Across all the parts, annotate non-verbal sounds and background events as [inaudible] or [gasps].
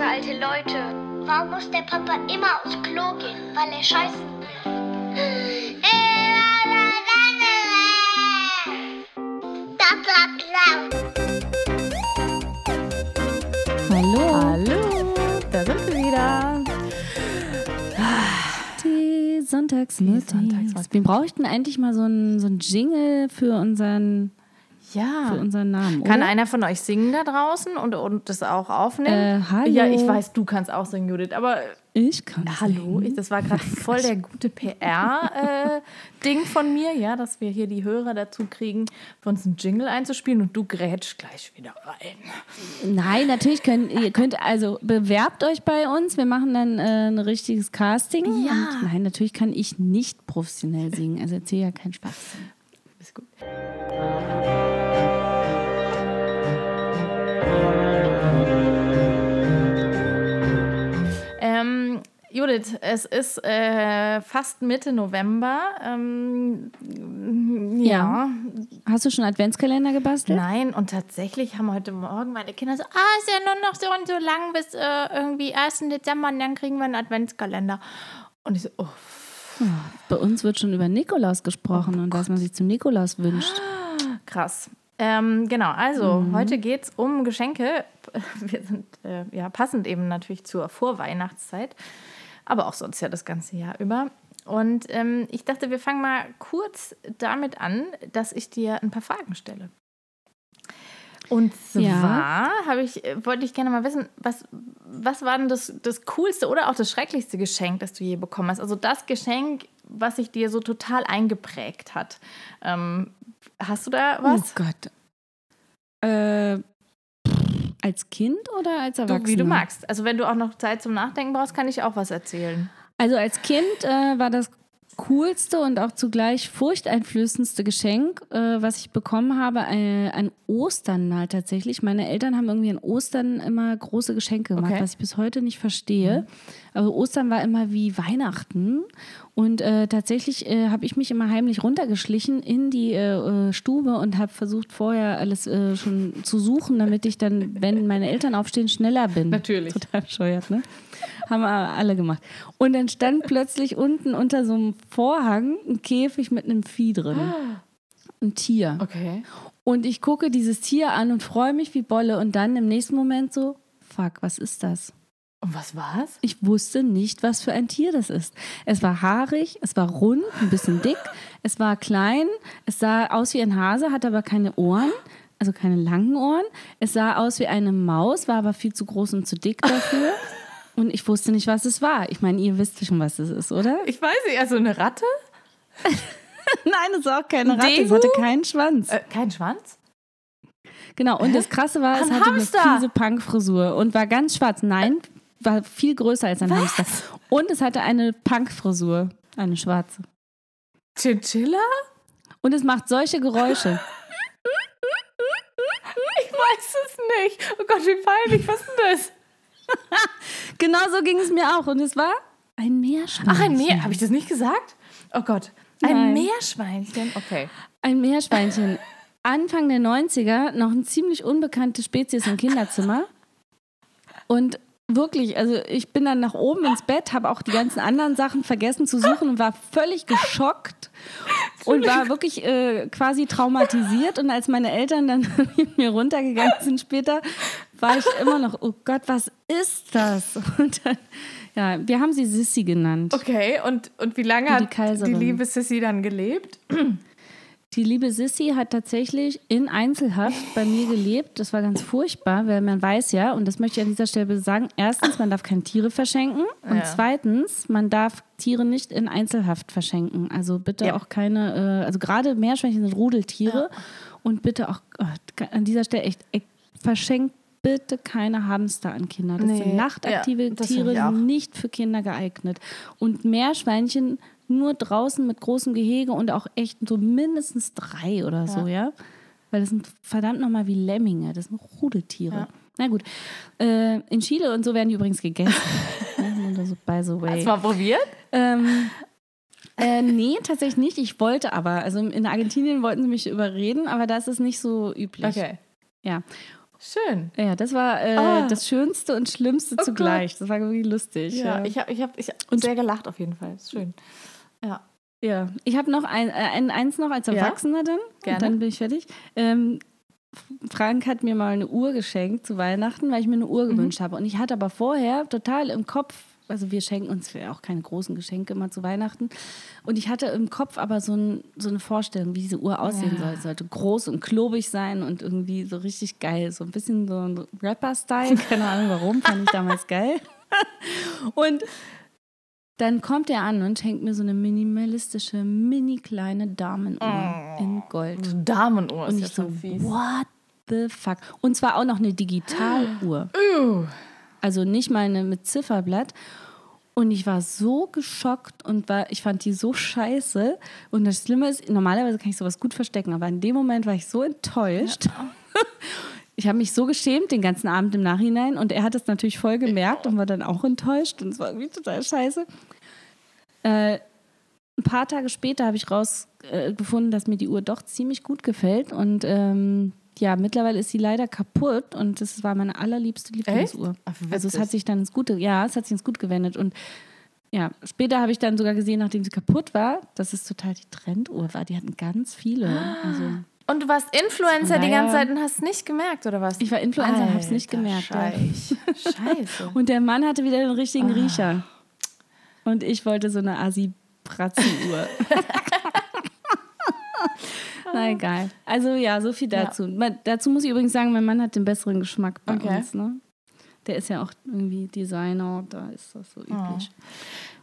für alte Leute. Warum muss der Papa immer aufs Klo gehen? Weil er scheißen will. Hallo. Hallo, da sind wir wieder. Die Sonntagsmutti. Sonntagsmutti. Wir bräuchten eigentlich mal so einen so einen Jingle für unseren, Ja. für unseren Namen. Kann oder? einer von euch singen da draußen und, und das auch aufnehmen? Äh, hallo. Ja, ich weiß, du kannst auch singen, Judith, aber Ich kann. hallo, ich, das war gerade [laughs] voll der gute PR-Ding von mir, ja, dass wir hier die Hörer dazu kriegen, für uns einen Jingle einzuspielen und du grätsch gleich wieder rein. Nein, natürlich könnt ihr könnt also bewerbt euch bei uns. Wir machen dann äh, ein richtiges Casting. Ja. Und nein, natürlich kann ich nicht professionell singen. Also erzähl ja keinen Schwachsinn. Ist gut. Judith, es ist äh, fast Mitte November. Ähm, ja. Hast du schon Adventskalender gebastelt? Nein, und tatsächlich haben heute Morgen meine Kinder so, ah, ist ja nur noch so und so lang bis äh, irgendwie 1. Dezember und dann kriegen wir einen Adventskalender. Und ich so, oh, Bei uns wird schon über Nikolaus gesprochen und was man sich zum Nikolaus wünscht. [gasps] Krass. Ähm, genau, also Mhm. heute geht es um Geschenke. [laughs] Wir sind äh, ja passend eben natürlich zur Vorweihnachtszeit, aber auch sonst ja das ganze Jahr über. Und ähm, ich dachte, wir fangen mal kurz damit an, dass ich dir ein paar Fragen stelle. Und zwar Ja. ich, äh, wollte ich gerne mal wissen, was, was war denn das, das coolste oder auch das schrecklichste Geschenk, das du je bekommen hast? Also das Geschenk, was sich dir so total eingeprägt hat. Ähm, hast du da was? Oh Gott. Äh, als Kind oder als Erwachsener? Du, wie du magst. Also wenn du auch noch Zeit zum Nachdenken brauchst, kann ich auch was erzählen. Also als Kind äh, war das coolste und auch zugleich furchteinflößendste Geschenk, äh, was ich bekommen habe, äh, an Ostern halt tatsächlich. Meine Eltern haben irgendwie an Ostern immer große Geschenke gemacht, Okay. was ich bis heute nicht verstehe. Aber Ostern war immer wie Weihnachten. Und äh, tatsächlich äh, habe ich mich immer heimlich runtergeschlichen in die äh, äh, Stube und habe versucht, vorher alles schon zu suchen, damit ich dann, wenn meine Eltern aufstehen, schneller bin. Natürlich. Total bescheuert, ne? Haben wir alle gemacht. Und dann stand plötzlich unten unter so einem Vorhang ein Käfig mit einem Vieh drin. Ein Tier. Okay. Und ich gucke dieses Tier an und freue mich wie Bolle. Und dann im nächsten Moment so, fuck, was ist das? Und was war's? Ich wusste nicht, was für ein Tier das ist. Es war haarig, es war rund, ein bisschen dick, [laughs] es war klein, es sah aus wie ein Hase, hatte aber keine Ohren, also keine langen Ohren. Es sah aus wie eine Maus, war aber viel zu groß und zu dick dafür. [laughs] Und ich wusste nicht, was es war. Ich meine, ihr wisst schon, was es ist, oder? Ich weiß nicht, also eine Ratte? [laughs] Nein, es war auch keine Ratte, es Degu? hatte keinen Schwanz. Äh, kein Schwanz? Genau, und das Krasse war, es Ein hatte Hamster? eine fiese Punkfrisur und war ganz schwarz. Nein, war viel größer als ein Hamster. Und es hatte eine Punkfrisur, eine schwarze. Chinchilla? Und es macht solche Geräusche. [laughs] Ich weiß es nicht. Oh Gott, wie peinlich. Was ist denn das? [laughs] genau so ging es mir auch. Und es war ein Meerschweinchen. Ach, ein Meer. Habe ich das nicht gesagt? Oh Gott. Ein Nein. Meerschweinchen? Okay. Ein Meerschweinchen. Anfang der 90er noch eine ziemlich unbekannte Spezies im Kinderzimmer. Und wirklich, also ich bin dann nach oben ins Bett, habe auch die ganzen anderen Sachen vergessen zu suchen und war völlig geschockt und war wirklich äh, quasi traumatisiert. Und als meine Eltern dann [laughs] mit mir runtergegangen sind später, war ich immer noch, oh Gott, was ist das? Und dann, ja, wir haben sie Sissy genannt. Okay, und, und wie lange die hat die Kaiserin. liebe Sissy dann gelebt? Die liebe Sissy hat tatsächlich in Einzelhaft bei mir gelebt. Das war ganz furchtbar, weil man weiß ja, und das möchte ich an dieser Stelle sagen, erstens, man darf keine Tiere verschenken und Ja. zweitens, man darf Tiere nicht in Einzelhaft verschenken. Also bitte Ja. auch keine, äh, also gerade Meerschweinchen sind Rudeltiere und bitte auch äh, an dieser Stelle echt, echt verschenkt bitte keine Hamster an Kinder. Das Nee, sind nachtaktive ja, das Tiere, nicht für Kinder geeignet. Und Meerschweinchen nur draußen mit großem Gehege und auch echt so mindestens drei oder so, ja. Weil das sind verdammt nochmal wie Lemminge, das sind Rudeltiere. Ja. Na gut. Äh, in Chile und so werden die übrigens gegessen. [laughs] so by the way. Hast du mal probiert? Ähm, äh, nee, tatsächlich nicht. Ich wollte aber. Also in Argentinien wollten sie mich überreden, aber da ist nicht so üblich. Okay. Ja. Schön. Ja, das war äh, Ah. das Schönste und Schlimmste Oh zugleich. Das war wirklich lustig. Ja, ich habe ich hab, ich hab Und- sehr gelacht auf jeden Fall. Ist schön. Ja. Ja, ich habe noch ein, äh, ein, eins noch als Erwachsener dann. Gerne. Und dann bin ich fertig. Ähm, Frank hat mir mal eine Uhr geschenkt zu Weihnachten, weil ich mir eine Mhm. Uhr gewünscht habe. Und ich hatte aber vorher total im Kopf, also wir schenken uns ja auch keine großen Geschenke immer zu Weihnachten. Und ich hatte im Kopf aber so, ein, so eine Vorstellung, wie diese Uhr aussehen soll. Sie sollte groß und klobig sein und irgendwie so richtig geil. So ein bisschen so ein Rapper-Style. [laughs] Keine Ahnung warum, fand ich damals geil. Und dann kommt er an und schenkt mir so eine minimalistische, mini kleine Damenuhr in Gold. So Damenuhr Und ist ja so, fies. what the fuck? Und zwar auch noch eine Digitaluhr. Also nicht mal eine mit Zifferblatt. Und ich war so geschockt und war, ich fand die so scheiße. Und das Schlimme ist, normalerweise kann ich sowas gut verstecken, aber in dem Moment war ich so enttäuscht. [laughs] Ich habe mich so geschämt den ganzen Abend im Nachhinein und er hat es natürlich voll gemerkt und war dann auch enttäuscht und es war irgendwie total scheiße. Äh, ein paar Tage später habe ich rausgefunden, dass mir die Uhr doch ziemlich gut gefällt und ähm, ja, mittlerweile ist sie leider kaputt und das war meine allerliebste Lieblingsuhr. Ach, Also es hat sich dann ins Gute, ja, es hat sich ins Gut gewendet und ja, später habe ich dann sogar gesehen, nachdem sie kaputt war, dass es total die Trenduhr war. Die hatten ganz viele. Also Und du warst Influencer die ganze Zeit und hast es nicht gemerkt, oder was? Ich war Influencer und hab's nicht Alter, gemerkt, ja. Scheiße. [laughs] Und der Mann hatte wieder den richtigen Ah. Riecher. Und ich wollte so eine Asi-Pratzen-Uhr. [laughs] [laughs] Na egal. Also ja, so viel Ja. dazu. Ma- Dazu muss ich übrigens sagen, mein Mann hat den besseren Geschmack bei Okay. uns. Ne? Der ist ja auch irgendwie Designer, da ist das so Ah. üblich.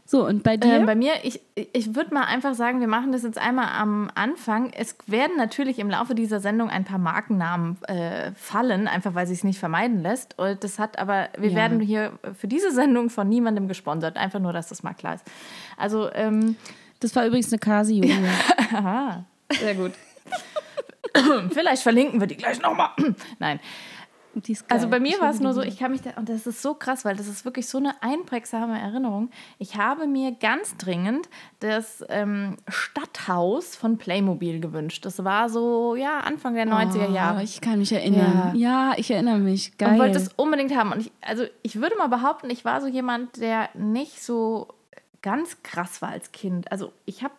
So, und bei dir? Ähm, bei mir, ich, ich würde mal einfach sagen, wir machen das jetzt einmal am Anfang. Es werden natürlich im Laufe dieser Sendung ein paar Markennamen äh, fallen, einfach weil sich es nicht vermeiden lässt. Und das hat aber, wir Ja. werden hier für diese Sendung von niemandem gesponsert. Einfach nur, dass das mal klar ist. Also, ähm, das war übrigens eine Casio. [laughs] Aha, sehr gut. [coughs] Vielleicht verlinken wir die gleich nochmal. [coughs] Nein. Also bei mir war es nur so, ich kann mich da, und das ist so krass, weil das ist wirklich so eine einprägsame Erinnerung. Ich habe mir ganz dringend das ähm, Stadthaus von Playmobil gewünscht. Das war so, ja, Anfang der 90er Oh, Jahre. Ich kann mich erinnern. Ja, ich erinnere mich. Geil. Und wollte es unbedingt haben. Und ich, also ich würde mal behaupten, ich war so jemand, der nicht so ganz krass war als Kind. Also ich habe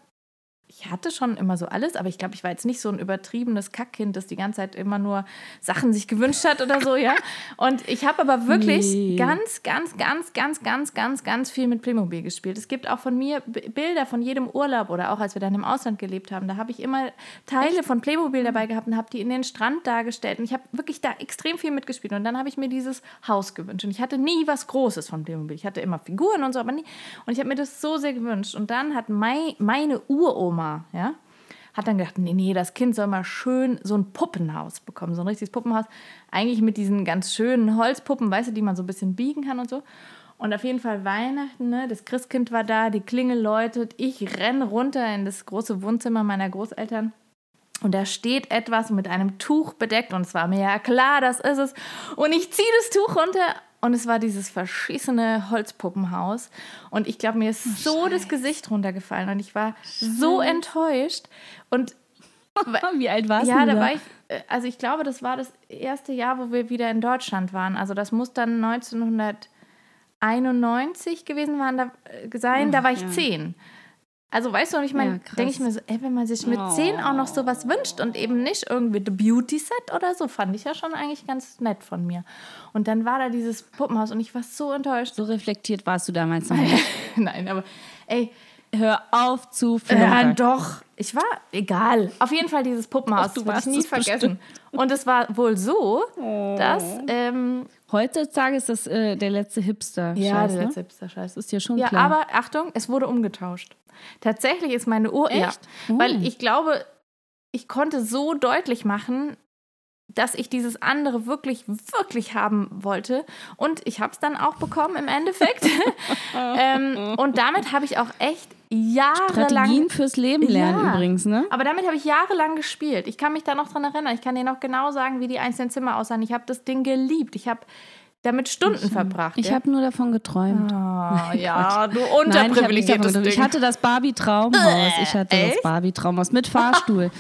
ich hatte schon immer so alles, aber ich glaube, ich war jetzt nicht so ein übertriebenes Kackkind, das die ganze Zeit immer nur Sachen sich gewünscht hat oder so, ja. Und ich habe aber wirklich [laughs] Nee. ganz, ganz, ganz, ganz, ganz, ganz, ganz viel mit Playmobil gespielt. Es gibt auch von mir Bilder von jedem Urlaub oder auch als wir dann im Ausland gelebt haben. Da habe ich immer Teile von Playmobil dabei gehabt und habe die in den Strand dargestellt. Und ich habe wirklich da extrem viel mitgespielt. Und dann habe ich mir dieses Haus gewünscht. Und ich hatte nie was Großes von Playmobil. Ich hatte immer Figuren und so, aber nie. Und ich habe mir das so sehr gewünscht. Und dann hat mei meine Uroma, ja, hat dann gedacht, nee, nee, das Kind soll mal schön so ein Puppenhaus bekommen, so ein richtiges Puppenhaus. Eigentlich mit diesen ganz schönen Holzpuppen, weißt du, die man so ein bisschen biegen kann und so. Und auf jeden Fall Weihnachten, ne? das Christkind war da, die Klingel läutet, ich renne runter in das große Wohnzimmer meiner Großeltern. Und da steht etwas mit einem Tuch bedeckt und es war mir ja klar, das ist es. Und ich ziehe das Tuch runter und es war dieses verschissene Holzpuppenhaus. Und ich glaube, mir ist so das Gesicht runtergefallen und ich war so enttäuscht. Und [laughs] Wie alt warst ja, du da da? war ich, äh, also ich glaube, das war das erste Jahr, wo wir wieder in Deutschland waren. Also das muss dann 1991 gewesen waren, da, äh, sein, da war ich ja. zehn. Also weißt du, und ich Ja, meine, krass. denke ich mir so, ey, wenn man sich mit zehn auch noch sowas wünscht und eben nicht irgendwie The Beauty Set oder so, fand ich ja schon eigentlich ganz nett von mir. Und dann war da dieses Puppenhaus und ich war so enttäuscht. So reflektiert warst du damals noch [laughs] nicht. Nein, aber ey, Hör auf zu ja, flunkern. doch. Ich war egal. Auf jeden Fall dieses Puppenhaus. Ach, du das ich nie es vergessen. Und es war wohl so, dass ähm, Heutzutage ist das äh, der letzte Hipster. ja, Scheiß, der ne? letzte Hipster-Scheiß. Ist dir schon Ja, klar. aber Achtung, es wurde umgetauscht. Tatsächlich ist meine Uhr, ja, Echt? Oh. weil ich glaube, ich konnte so deutlich machen, dass ich dieses andere wirklich, wirklich haben wollte. Und ich habe es dann auch bekommen im Endeffekt. [laughs] [laughs] ähm, und damit habe ich auch echt jahrelang Strategien fürs Leben lernen Ja. übrigens, ne? aber damit habe ich jahrelang gespielt. Ich kann mich da noch dran erinnern. Ich kann dir noch genau sagen, wie die einzelnen Zimmer aussahen. Ich habe das Ding geliebt. Ich habe damit Stunden verbracht. Ich ja? habe nur davon geträumt. Ah, [laughs] ja, du Nein, ich, nicht davon unterprivilegiertes geträumt. ich Ding. hatte das Barbie-Traumhaus. Ich hatte das echt? Barbie-Traumhaus mit Fahrstuhl.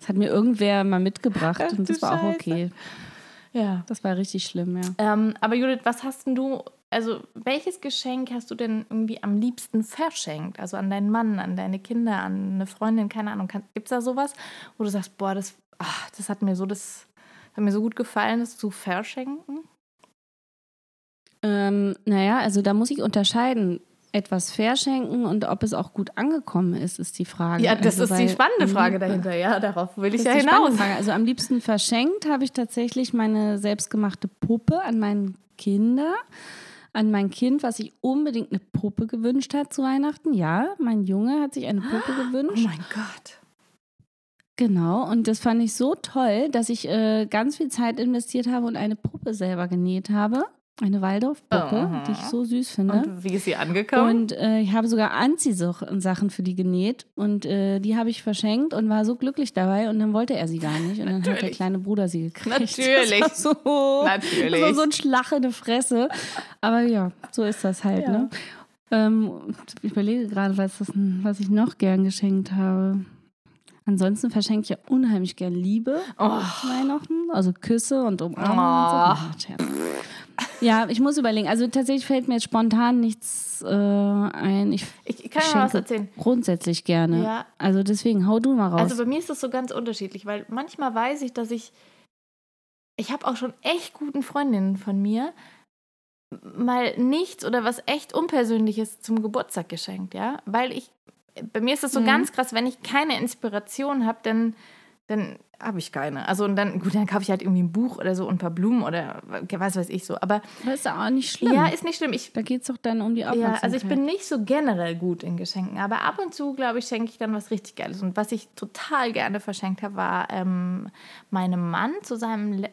Das hat mir irgendwer mal mitgebracht Ach, und du das war auch Scheiße. okay. Ja. Das war richtig schlimm, ja. Ähm, aber Judith, was hast denn du, also welches Geschenk hast du denn irgendwie am liebsten verschenkt? Also an deinen Mann, an deine Kinder, an eine Freundin, keine Ahnung. Gibt es da sowas, wo du sagst, boah, das, ach, das hat mir so das hat mir so gut gefallen, das zu verschenken? Ähm, naja, also da muss ich unterscheiden. Etwas verschenken und ob es auch gut angekommen ist, ist die Frage. Ja, das also, ist die weil- spannende Frage dahinter. Ja, darauf will ich ja die hinaus. Also am liebsten verschenkt habe ich tatsächlich meine selbstgemachte Puppe an meine Kinder. An mein Kind, was sich unbedingt eine Puppe gewünscht hat zu Weihnachten. Ja, mein Junge hat sich eine Puppe [gasps] Oh gewünscht. mein Gott. Genau, und das fand ich so toll, dass ich äh, ganz viel Zeit investiert habe und eine Puppe selber genäht habe. Eine Waldorf-Puppe, Aha. die ich so süß finde. Und wie ist sie angekommen? Und äh, ich habe sogar Anziehsachen für die genäht und äh, die habe ich verschenkt und war so glücklich dabei und dann wollte er sie gar nicht und dann hat der kleine Bruder sie gekriegt. Natürlich. Das war so, Natürlich. Das war so ein Schlag in die Fresse. Aber ja, so ist das halt. Ja. Ne? Ähm, ich überlege gerade, was, das, was ich noch gern geschenkt habe. Ansonsten verschenke ich ja unheimlich gern Liebe Oh. Weihnachten. Also Küsse und Umarmungen. Oh. Und so. Scherz. Ja, ich muss überlegen. Also tatsächlich fällt mir jetzt spontan nichts äh, ein. Ich Ich, ich kann mal was erzählen. grundsätzlich gerne. Ja. Also deswegen, hau du mal raus. Also bei mir ist das so ganz unterschiedlich, weil manchmal weiß ich, dass ich. Ich habe auch schon echt guten Freundinnen von mir mal nichts oder was echt Unpersönliches zum Geburtstag geschenkt, ja. Weil ich. Bei mir ist das so Mhm. ganz krass, wenn ich keine Inspiration habe, dann, dann habe ich keine. Also und dann, gut, dann kaufe ich halt irgendwie ein Buch oder so und ein paar Blumen oder was weiß ich so. Aber das ist ja auch nicht schlimm. ja, ist nicht schlimm. Ich da geht es doch dann um die Ja, Aufmerksamkeit. also ich bin nicht so generell gut in Geschenken, aber ab und zu, glaube ich, schenke ich dann was richtig Geiles. Und was ich total gerne verschenkt habe, war ähm, meinem Mann zu seinem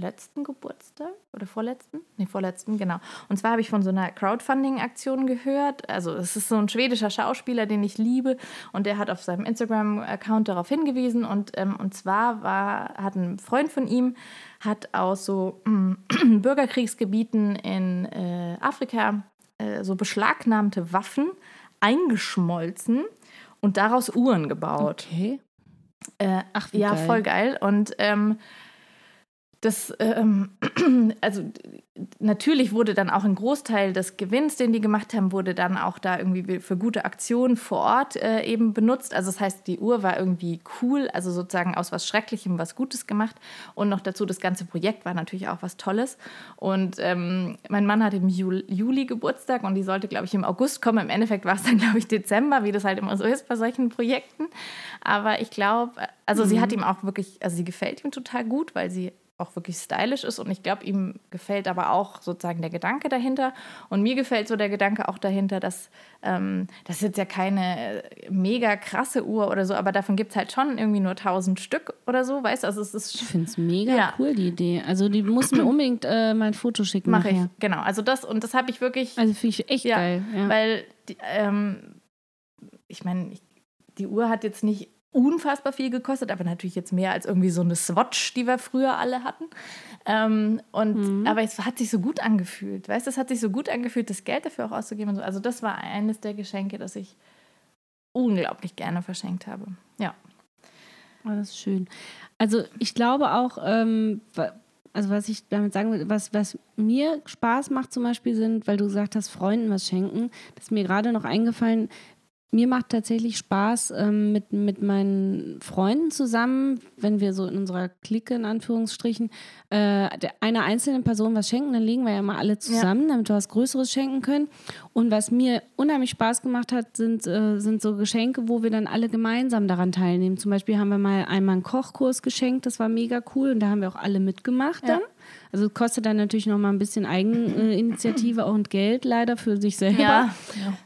letzten Geburtstag oder vorletzten? Nee, vorletzten, genau. Und zwar habe ich von so einer Crowdfunding-Aktion gehört. Also es ist so ein schwedischer Schauspieler, den ich liebe und der hat auf seinem Instagram-Account darauf hingewiesen und, ähm, und zwar war, hat ein Freund von ihm, hat aus so mm, [clears throat] Bürgerkriegsgebieten in äh, Afrika äh, so beschlagnahmte Waffen eingeschmolzen und daraus Uhren gebaut. Okay. Äh, Ach, wie ja, geil. voll geil. Und ähm, das, ähm, [clears throat] also natürlich wurde dann auch ein Großteil des Gewinns, den die gemacht haben, wurde dann auch da irgendwie für gute Aktionen vor Ort äh, eben benutzt. Also das heißt, die Uhr war irgendwie cool, also sozusagen aus was Schrecklichem was Gutes gemacht. Und noch dazu, das ganze Projekt war natürlich auch was Tolles. Und ähm, mein Mann hatte im Juli, Juli Geburtstag und die sollte, glaube ich, im August kommen. Im Endeffekt war es dann, [laughs] glaube ich, Dezember, wie das halt immer so ist bei solchen Projekten. Aber ich glaube, also sie hat ihm auch wirklich, also sie gefällt ihm total gut, weil sie auch wirklich stylisch ist und ich glaube, ihm gefällt aber auch sozusagen der Gedanke dahinter und mir gefällt so der Gedanke auch dahinter, dass ähm, das ist jetzt ja keine äh, mega krasse Uhr oder so, aber davon gibt es halt schon irgendwie nur 1000 Stück oder so, weißt du, also es ist Ich finde es mega Ja. cool, die Idee. Also die muss mir unbedingt äh, mal ein Foto schicken mache ich, genau, also das und das habe ich wirklich Also finde ich echt Ja, geil. Ja. Weil, die, ähm, ich meine, die Uhr hat jetzt nicht unfassbar viel gekostet, aber natürlich jetzt mehr als irgendwie so eine Swatch, die wir früher alle hatten. Ähm, und, Mhm. Aber es hat sich so gut angefühlt. Weißt du, es hat sich so gut angefühlt, das Geld dafür auch auszugeben. Und so. Also das war eines der Geschenke, das ich unglaublich gerne verschenkt habe. Ja. Oh, das ist schön. Also ich glaube auch, ähm, also was ich damit sagen will, was, was mir Spaß macht zum Beispiel sind, weil du gesagt hast, Freunden was schenken, das ist mir gerade noch eingefallen, mir macht tatsächlich Spaß ähm, mit, mit meinen Freunden zusammen, wenn wir so in unserer Clique in Anführungsstrichen äh, einer einzelnen Person was schenken, dann legen wir ja mal alle zusammen, damit wir was Größeres schenken können. Und was mir unheimlich Spaß gemacht hat, sind, äh, sind so Geschenke, wo wir dann alle gemeinsam daran teilnehmen. Zum Beispiel haben wir mal einmal einen Kochkurs geschenkt, das war mega cool und da haben wir auch alle mitgemacht Ja. dann. Also kostet dann natürlich noch mal ein bisschen Eigeninitiative und Geld leider für sich selber. Ja.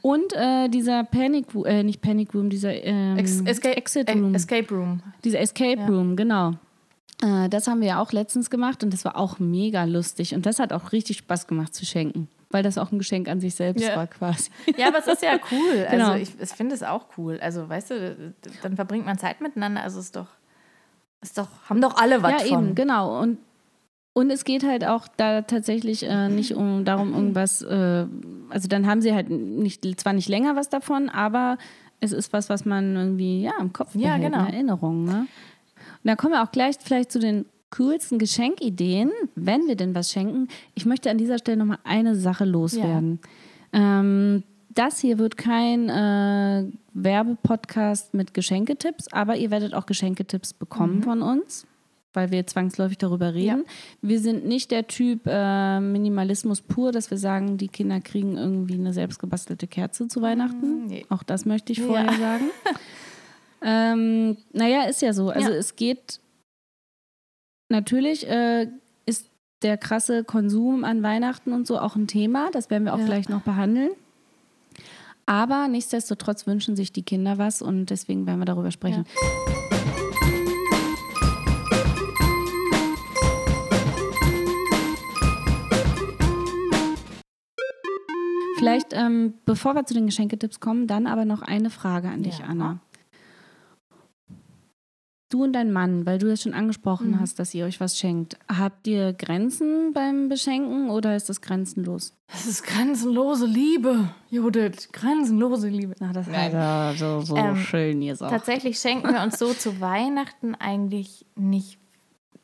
Und äh, dieser Panic Room, äh, nicht Panic Room, dieser ähm, Ex Escape, Exit E- Room. Escape Room. Dieser Escape Ja. Room, genau. Äh, das haben wir ja auch letztens gemacht und das war auch mega lustig. Und das hat auch richtig Spaß gemacht zu schenken, weil das auch ein Geschenk an sich selbst Ja. war quasi. [laughs] Ja, aber es ist ja cool. [laughs] Genau. Also ich, ich finde es auch cool. Also weißt du, dann verbringt man Zeit miteinander. Also ist doch, ist doch, haben doch alle was ja, von. eben, genau. Und, und es geht halt auch da tatsächlich äh, nicht um darum, irgendwas, äh, also dann haben sie halt nicht, zwar nicht länger was davon, aber es ist was, was man irgendwie ja, im Kopf Ja, behält, genau. eine Erinnerung. Ne? Und da kommen wir auch gleich vielleicht zu den coolsten Geschenkideen, wenn wir denn was schenken. Ich möchte an dieser Stelle nochmal eine Sache loswerden. Ähm, das hier wird kein äh, Werbepodcast mit Geschenketipps, aber ihr werdet auch Geschenketipps bekommen von uns, weil wir zwangsläufig darüber reden. Wir sind nicht der Typ äh, Minimalismus pur, dass wir sagen, die Kinder kriegen irgendwie eine selbstgebastelte Kerze zu Weihnachten. nee. Auch das möchte ich Ja. vorher [laughs] sagen. ähm, naja, ist ja so. Also Ja. es geht natürlich äh, ist der krasse Konsum an Weihnachten und so auch ein Thema. Das werden wir auch Ja. gleich noch behandeln. Aber nichtsdestotrotz wünschen sich die Kinder was und deswegen werden wir darüber sprechen. Vielleicht, ähm, bevor wir zu den Geschenketipps kommen, dann aber noch eine Frage an dich, Ja. Anna. Du und dein Mann, weil du das schon angesprochen Mhm. hast, dass ihr euch was schenkt, habt ihr Grenzen beim Beschenken oder ist das grenzenlos? Das ist grenzenlose Liebe, Judith. Grenzenlose Liebe. Na, das hat er so, so Ähm, schön gesagt. Tatsächlich schenken wir uns so zu [laughs] Weihnachten eigentlich nicht,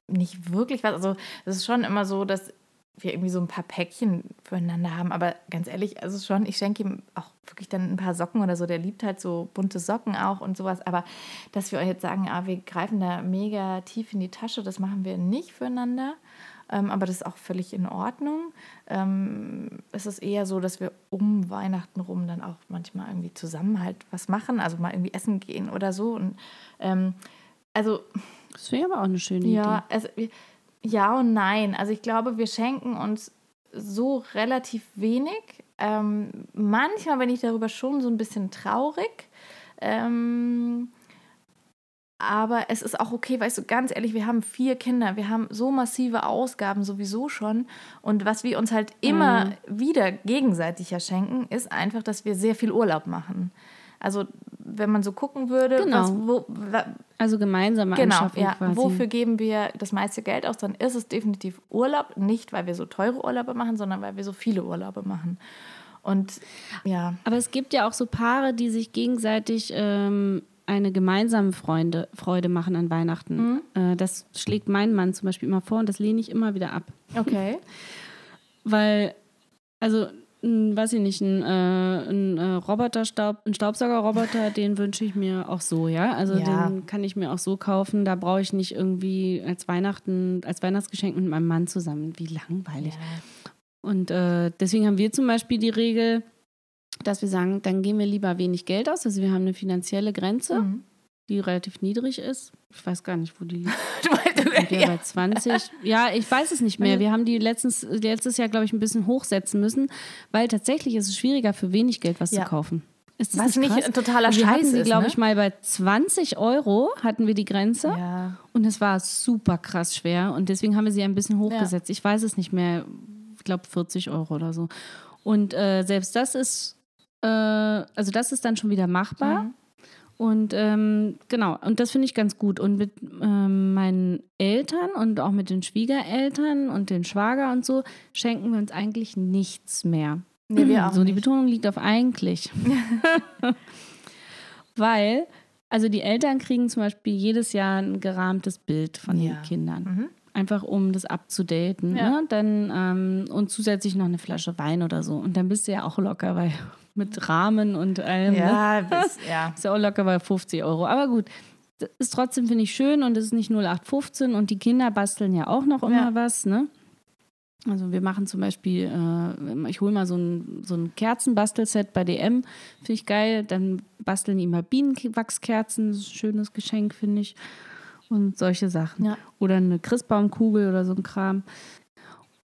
nicht wirklich was. Also es ist schon immer so, dass wir irgendwie so ein paar Päckchen füreinander haben. Aber ganz ehrlich, also schon, ich schenke ihm auch wirklich dann ein paar Socken oder so. Der liebt halt so bunte Socken auch und sowas. Aber dass wir euch jetzt sagen, ah, wir greifen da mega tief in die Tasche, das machen wir nicht füreinander. Ähm, aber das ist auch völlig in Ordnung. Ähm, es ist eher so, dass wir um Weihnachten rum dann auch manchmal irgendwie zusammen halt was machen, also mal irgendwie essen gehen oder so. Und ähm, also das wäre aber auch eine schöne ja, also, wir- ja und nein. Also ich glaube, wir schenken uns so relativ wenig. Ähm, manchmal bin ich darüber schon so ein bisschen traurig. Ähm, aber es ist auch okay, weißt du, ganz ehrlich, wir haben vier Kinder, wir haben so massive Ausgaben sowieso schon. Und was wir uns halt immer Mhm. wieder gegenseitig ja schenken, ist einfach, dass wir sehr viel Urlaub machen. Also wenn man so gucken würde, Genau. was, wo. Also gemeinsame Genau, Anschaffung ja. quasi. Wofür geben wir das meiste Geld aus? Dann ist es definitiv Urlaub. Nicht, weil wir so teure Urlaube machen, sondern weil wir so viele Urlaube machen. Und ja, Aber es gibt ja auch so Paare, die sich gegenseitig ähm, eine gemeinsame Freunde, Freude machen an Weihnachten. Mhm. Äh, das schlägt mein Mann zum Beispiel immer vor und das lehne ich immer wieder ab. okay. [laughs] Weil, also, ein, weiß ich nicht, ein, äh, ein äh, Roboterstaub, ein Staubsaugerroboter, den wünsche ich mir auch so, ja. Also Ja. den kann ich mir auch so kaufen. Da brauche ich nicht irgendwie als Weihnachten, als Weihnachtsgeschenk mit meinem Mann zusammen. Wie langweilig. Und äh, deswegen haben wir zum Beispiel die Regel, dass wir sagen, dann geben wir lieber wenig Geld aus. Also wir haben eine finanzielle Grenze, Mhm. Die relativ niedrig ist. Ich weiß gar nicht, wo die [laughs] liegt. Ja. bei 20? Ja, ich weiß es nicht mehr. Wir haben die letztens, letztes Jahr, glaube ich, ein bisschen hochsetzen müssen, weil tatsächlich ist es schwieriger, für wenig Geld was Ja. zu kaufen. Ist das Was nicht krass? ein totaler Und wir hatten Scheiß sie, glaube ne? ich, mal bei 20 Euro hatten wir die Grenze. Ja. Und es war super krass schwer. Und deswegen haben wir sie ein bisschen hochgesetzt. Ich weiß es nicht mehr. Ich glaube 40 Euro oder so. Und äh, selbst das ist, äh, also das ist dann schon wieder machbar. Mhm. Und ähm, genau, und das finde ich ganz gut. Und mit ähm, meinen Eltern und auch mit den Schwiegereltern und den Schwager und so schenken wir uns eigentlich nichts mehr. Nee, wir auch so, die nicht. Betonung liegt auf eigentlich. [laughs] Weil, also die Eltern kriegen zum Beispiel jedes Jahr ein gerahmtes Bild von Ja. den Kindern. Mhm. Einfach um das abzudaten. Ja. Ne? Dann, ähm, und zusätzlich noch eine Flasche Wein oder so. Und dann bist du ja auch locker, weil [laughs] mit Rahmen und allem. Ne? Ja, bis, [laughs] ja. Ist ja auch locker bei 50 Euro. Aber gut, das ist trotzdem, finde ich, schön und es ist nicht 0815 und die Kinder basteln ja auch noch immer Ja. was, ne? Also wir machen zum Beispiel, äh, ich hole mal so ein, so ein Kerzenbastelset bei DM, finde ich geil. Dann basteln die immer Bienenwachskerzen, das ist ein schönes Geschenk, finde ich. Und solche Sachen. Ja. Oder eine Christbaumkugel oder so ein Kram.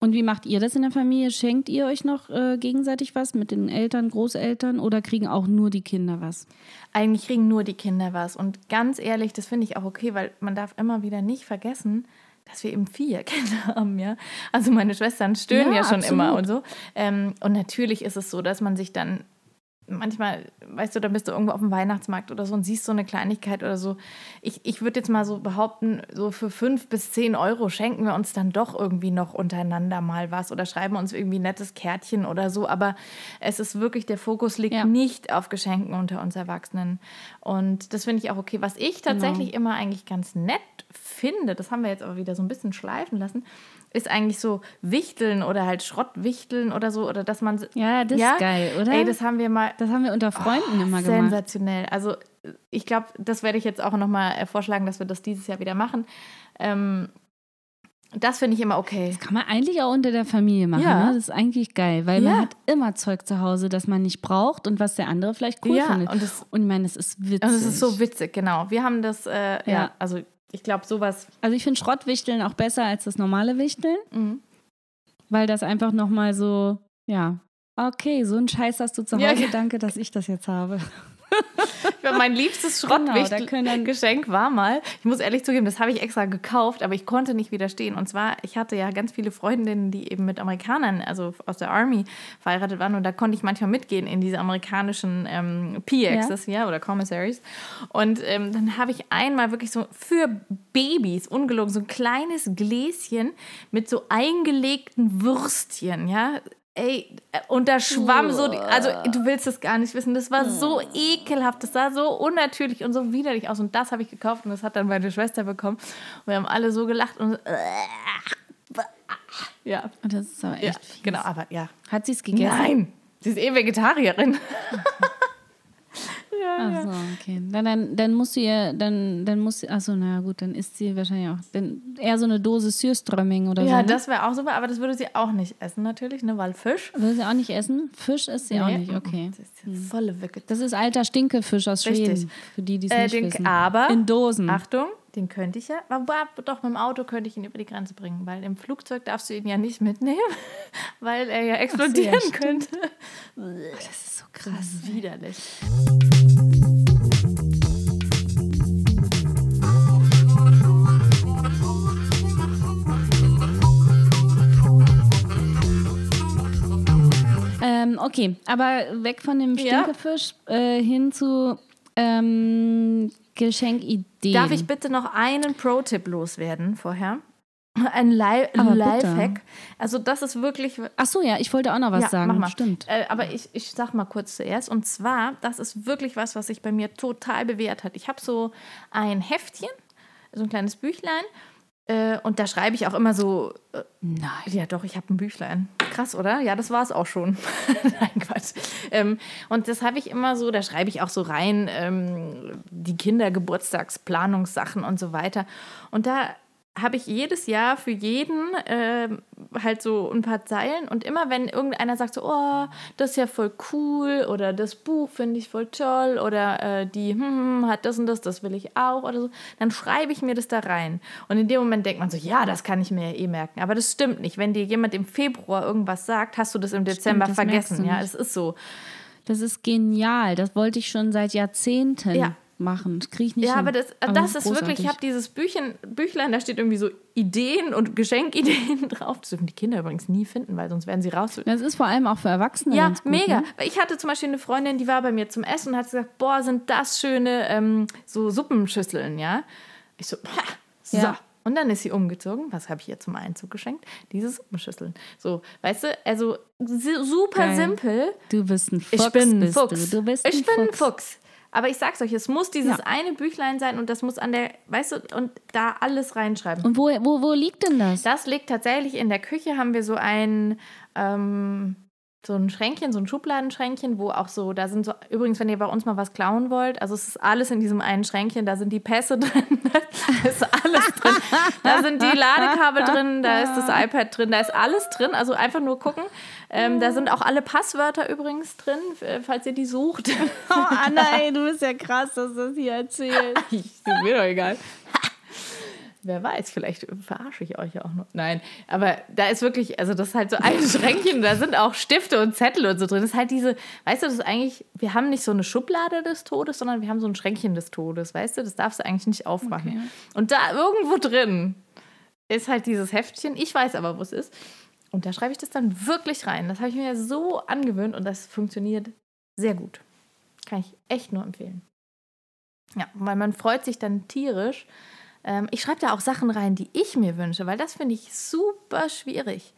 Und wie macht ihr das in der Familie? Schenkt ihr euch noch äh, gegenseitig was mit den Eltern, Großeltern oder kriegen auch nur die Kinder was? Eigentlich kriegen nur die Kinder was. Und ganz ehrlich, das finde ich auch okay, weil man darf immer wieder nicht vergessen, dass wir eben vier [laughs] Kinder haben, ja. Also meine Schwestern stören Ja, ja, schon absolut. immer und so. Ähm, und natürlich ist es so, dass man sich dann manchmal, weißt du, dann bist du irgendwo auf dem Weihnachtsmarkt oder so und siehst so eine Kleinigkeit oder so. Ich, ich würde jetzt mal so behaupten, so für fünf bis zehn Euro schenken wir uns dann doch irgendwie noch untereinander mal was oder schreiben uns irgendwie ein nettes Kärtchen oder so. Aber es ist wirklich, der Fokus liegt Ja. nicht auf Geschenken unter uns Erwachsenen. Und das finde ich auch okay. Was ich tatsächlich Genau. immer eigentlich ganz nett finde, das haben wir jetzt aber wieder so ein bisschen schleifen lassen, ist eigentlich so Wichteln oder halt Schrottwichteln oder so. Oder dass man. Ja, das ist geil, oder? Ey, das haben wir mal. Das haben wir unter Freunden immer gemacht. Sensationell. Also ich glaube, das werde ich jetzt auch nochmal vorschlagen, dass wir das dieses Jahr wieder machen. Ähm, das finde ich immer okay. Kann man eigentlich auch unter der Familie machen. Ja. Ne? Das ist eigentlich geil, weil Ja. man hat immer Zeug zu Hause, das man nicht braucht und was der andere vielleicht cool Ja, findet. und das- und ich meine, das ist witzig. Also es ist so witzig, genau. Wir haben das, äh, ja. Ja. also ich glaube, sowas. Also ich finde Schrottwichteln auch besser als das normale Wichteln, Mhm. weil das einfach nochmal so, ja, okay, so einen Scheiß hast du zu Hause, Ja, danke, dass ich das jetzt habe. [laughs] Mein liebstes Genau, Schrottwichtel-Geschenk war mal, ich muss ehrlich zugeben, das habe ich extra gekauft, aber ich konnte nicht widerstehen. Und zwar, ich hatte ja ganz viele Freundinnen, die eben mit Amerikanern, also aus der Army, verheiratet waren. Und da konnte ich manchmal mitgehen in diese amerikanischen ähm, PXs, ja. oder Commissaries. Und ähm, dann habe ich einmal wirklich so für Babys, ungelogen, so ein kleines Gläschen mit so eingelegten Würstchen, ja. Ey, und da schwamm so, die, also du willst es gar nicht wissen, das war so ekelhaft, das sah so unnatürlich und so widerlich aus und das habe ich gekauft und das hat dann meine Schwester bekommen und wir haben alle so gelacht und so, ja, Und das ist aber echt ja fies. genau, aber ja. Hat sie es gegessen? Nein, sie ist eh Vegetarierin. [laughs] Ach so, okay. Dann, dann, dann muss sie ihr, dann, dann muss achso, naja gut, dann isst sie wahrscheinlich auch, dann eher so eine Dose Sürströmming oder so. Ja, ne? das wäre auch super, aber das würde sie auch nicht essen natürlich, ne, weil Fisch. Will sie auch nicht essen? Fisch isst sie auch Nee, nicht, okay. Das ist ja volle Vegetarierin. Das ist alter Stinkefisch aus Richtig. Schweden, für die, die es Äh, nicht den, wissen. aber In Dosen. Achtung, den könnte ich ja. Aber doch, mit dem Auto könnte ich ihn über die Grenze bringen, weil im Flugzeug darfst du ihn ja nicht mitnehmen, [laughs] weil er ja explodieren stimmt. könnte. das ist so krass. Das ist widerlich. Ähm, okay, aber weg von dem Ja. Stinkefisch äh, hin zu ähm, Geschenkideen. Darf ich bitte noch einen Pro-Tipp loswerden vorher? [laughs] Ein Li bitte. Lifehack. Also das ist wirklich Ach so, ja, ich wollte auch noch was Ja, sagen. mach mal. Stimmt. Äh, aber ich, ich sag mal kurz zuerst. Und zwar, das ist wirklich was, was sich bei mir total bewährt hat. Ich habe so ein Heftchen, so ein kleines Büchlein. Äh, und da schreibe ich auch immer so. Äh, Nein. ja, doch, ich habe ein Büchlein. Krass, oder? Ja, das war es auch schon. [laughs] Nein, Quatsch. Ähm, und das habe ich immer so, da schreibe ich auch so rein, ähm, die Kindergeburtstagsplanungssachen und so weiter. Und da habe ich jedes Jahr für jeden ähm, halt so ein paar Zeilen und immer wenn irgendeiner sagt so, oh, das ist ja voll cool oder das Buch finde ich voll toll oder äh, die hm, hat das und das, das will ich auch oder so, dann schreibe ich mir das da rein. Und in dem Moment denkt man so, ja, das kann ich mir ja eh merken. Aber das stimmt nicht. Wenn dir jemand im Februar irgendwas sagt, hast du das im Dezember das merkst vergessen. Ja, es ist so. Das ist genial. Das wollte ich schon seit Jahrzehnten Ja. Machen. Das kriege ich nicht Ja, hin. aber das, Aber das ist wirklich, großartig. ich habe dieses Büchchen, Büchlein, da steht irgendwie so Ideen und Geschenkideen [laughs] drauf. Das dürfen die Kinder übrigens nie finden, weil sonst werden sie raus. Das ist vor allem auch für Erwachsene Ja, gut, mega. Ne? Ich hatte zum Beispiel eine Freundin, die war bei mir zum Essen und hat gesagt, boah, sind das schöne ähm, so Suppenschüsseln, ja. Ich so, [laughs] ha, so. Ja. Und dann ist sie umgezogen. Was habe ich ihr zum Einzug geschenkt? Diese Suppenschüsseln. So, weißt du, also su- super Geil. simpel. Du bist ein Fuchs. Ich bin ein Fuchs. Du. du bist ich ein bin ein Fuchs. Aber ich sag's euch, es muss dieses Ja. eine Büchlein sein und das muss an der, weißt du, und da alles reinschreiben. Und wo, wo, wo liegt denn das? Das liegt tatsächlich in der Küche, haben wir so ein, ähm, so ein Schränkchen, so ein Schubladenschränkchen, wo auch so, da sind so, übrigens, wenn ihr bei uns mal was klauen wollt, also es ist alles in diesem einen Schränkchen, da sind die Pässe [laughs] drin, da ist alles drin. Da sind die Ladekabel drin, da ist das iPad drin, da ist alles drin, also einfach nur gucken. Ähm, da sind auch alle Passwörter übrigens drin, äh, falls ihr die sucht. Oh, Anna, ey, du bist ja krass, dass du das hier erzählst. [laughs] ist mir doch egal. Wer weiß, vielleicht verarsche ich euch ja auch noch. Nein, aber da ist wirklich, also das ist halt so ein [laughs] Schränkchen, da sind auch Stifte und Zettel und so drin. Das ist halt diese, weißt du, das ist eigentlich, wir haben nicht so eine Schublade des Todes, sondern wir haben so ein Schränkchen des Todes, weißt du, das darfst du eigentlich nicht aufmachen. Okay. Und da irgendwo drin ist halt dieses Heftchen, ich weiß aber, wo es ist. Und da schreibe ich das dann wirklich rein. Das habe ich mir so angewöhnt und das funktioniert Sehr gut. Kann ich echt nur empfehlen. Ja, weil man freut sich dann tierisch. Ähm, ich schreibe da auch Sachen rein, die ich mir wünsche, weil das finde ich super schwierig.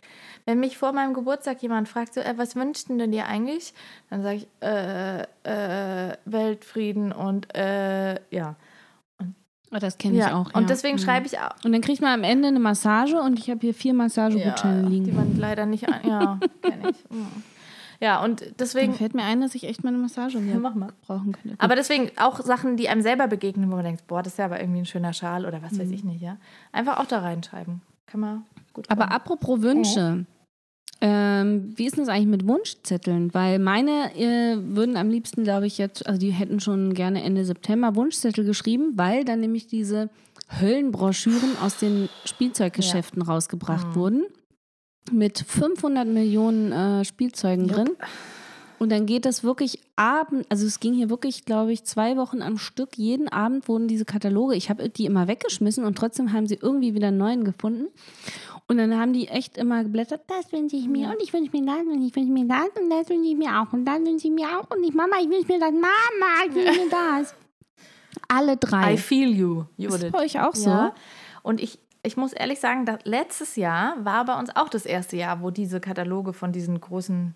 Wenn mich vor meinem Geburtstag jemand fragt, so, äh, was wünschst du denn dir eigentlich? Dann sage ich, äh, äh, Weltfrieden und äh, ja. Oh, das kenne ich ja. auch. Und ja. deswegen Mhm. schreibe ich auch. Und dann kriegt man am Ende eine Massage und ich habe hier vier Massagegutscheine Ja, liegen. die man leider nicht an. Ja, kenne ich. Mhm. Ja, und Dann deswegen. fällt mir ein, dass ich echt mal eine Massage Ja, mach mal. brauchen könnte. Aber deswegen auch Sachen, die einem selber begegnen, wo man denkt, boah, das ist ja aber irgendwie ein schöner Schal oder was Mhm. weiß ich nicht, ja. Einfach auch da reinschreiben. Kann man gut Aber machen. apropos Wünsche. Ähm, wie ist denn das eigentlich mit Wunschzetteln? Weil meine äh, würden am liebsten, glaube ich, jetzt, also die hätten schon gerne Ende September Wunschzettel geschrieben, weil dann nämlich diese Höllenbroschüren aus den Spielzeuggeschäften rausgebracht Mhm. wurden. Mit 500 Millionen äh, Spielzeugen Jupp. drin. Und dann geht das wirklich abend, also es ging hier wirklich, glaube ich, zwei Wochen am Stück. Jeden Abend wurden diese Kataloge, ich habe die immer weggeschmissen und trotzdem haben sie irgendwie wieder einen neuen gefunden. Und dann haben die echt immer geblättert, das wünsche ich mir und ich wünsche mir das und ich wünsche mir das und das wünsche ich mir auch und das wünsche ich mir auch und ich, Mama, ich wünsche mir das, Mama, ich wünsche mir [laughs] das. Alle drei. I feel you, ist Judith. bei euch auch so? Ja. Und ich, ich muss ehrlich sagen, letztes Jahr war bei uns auch das erste Jahr, wo diese Kataloge von diesen großen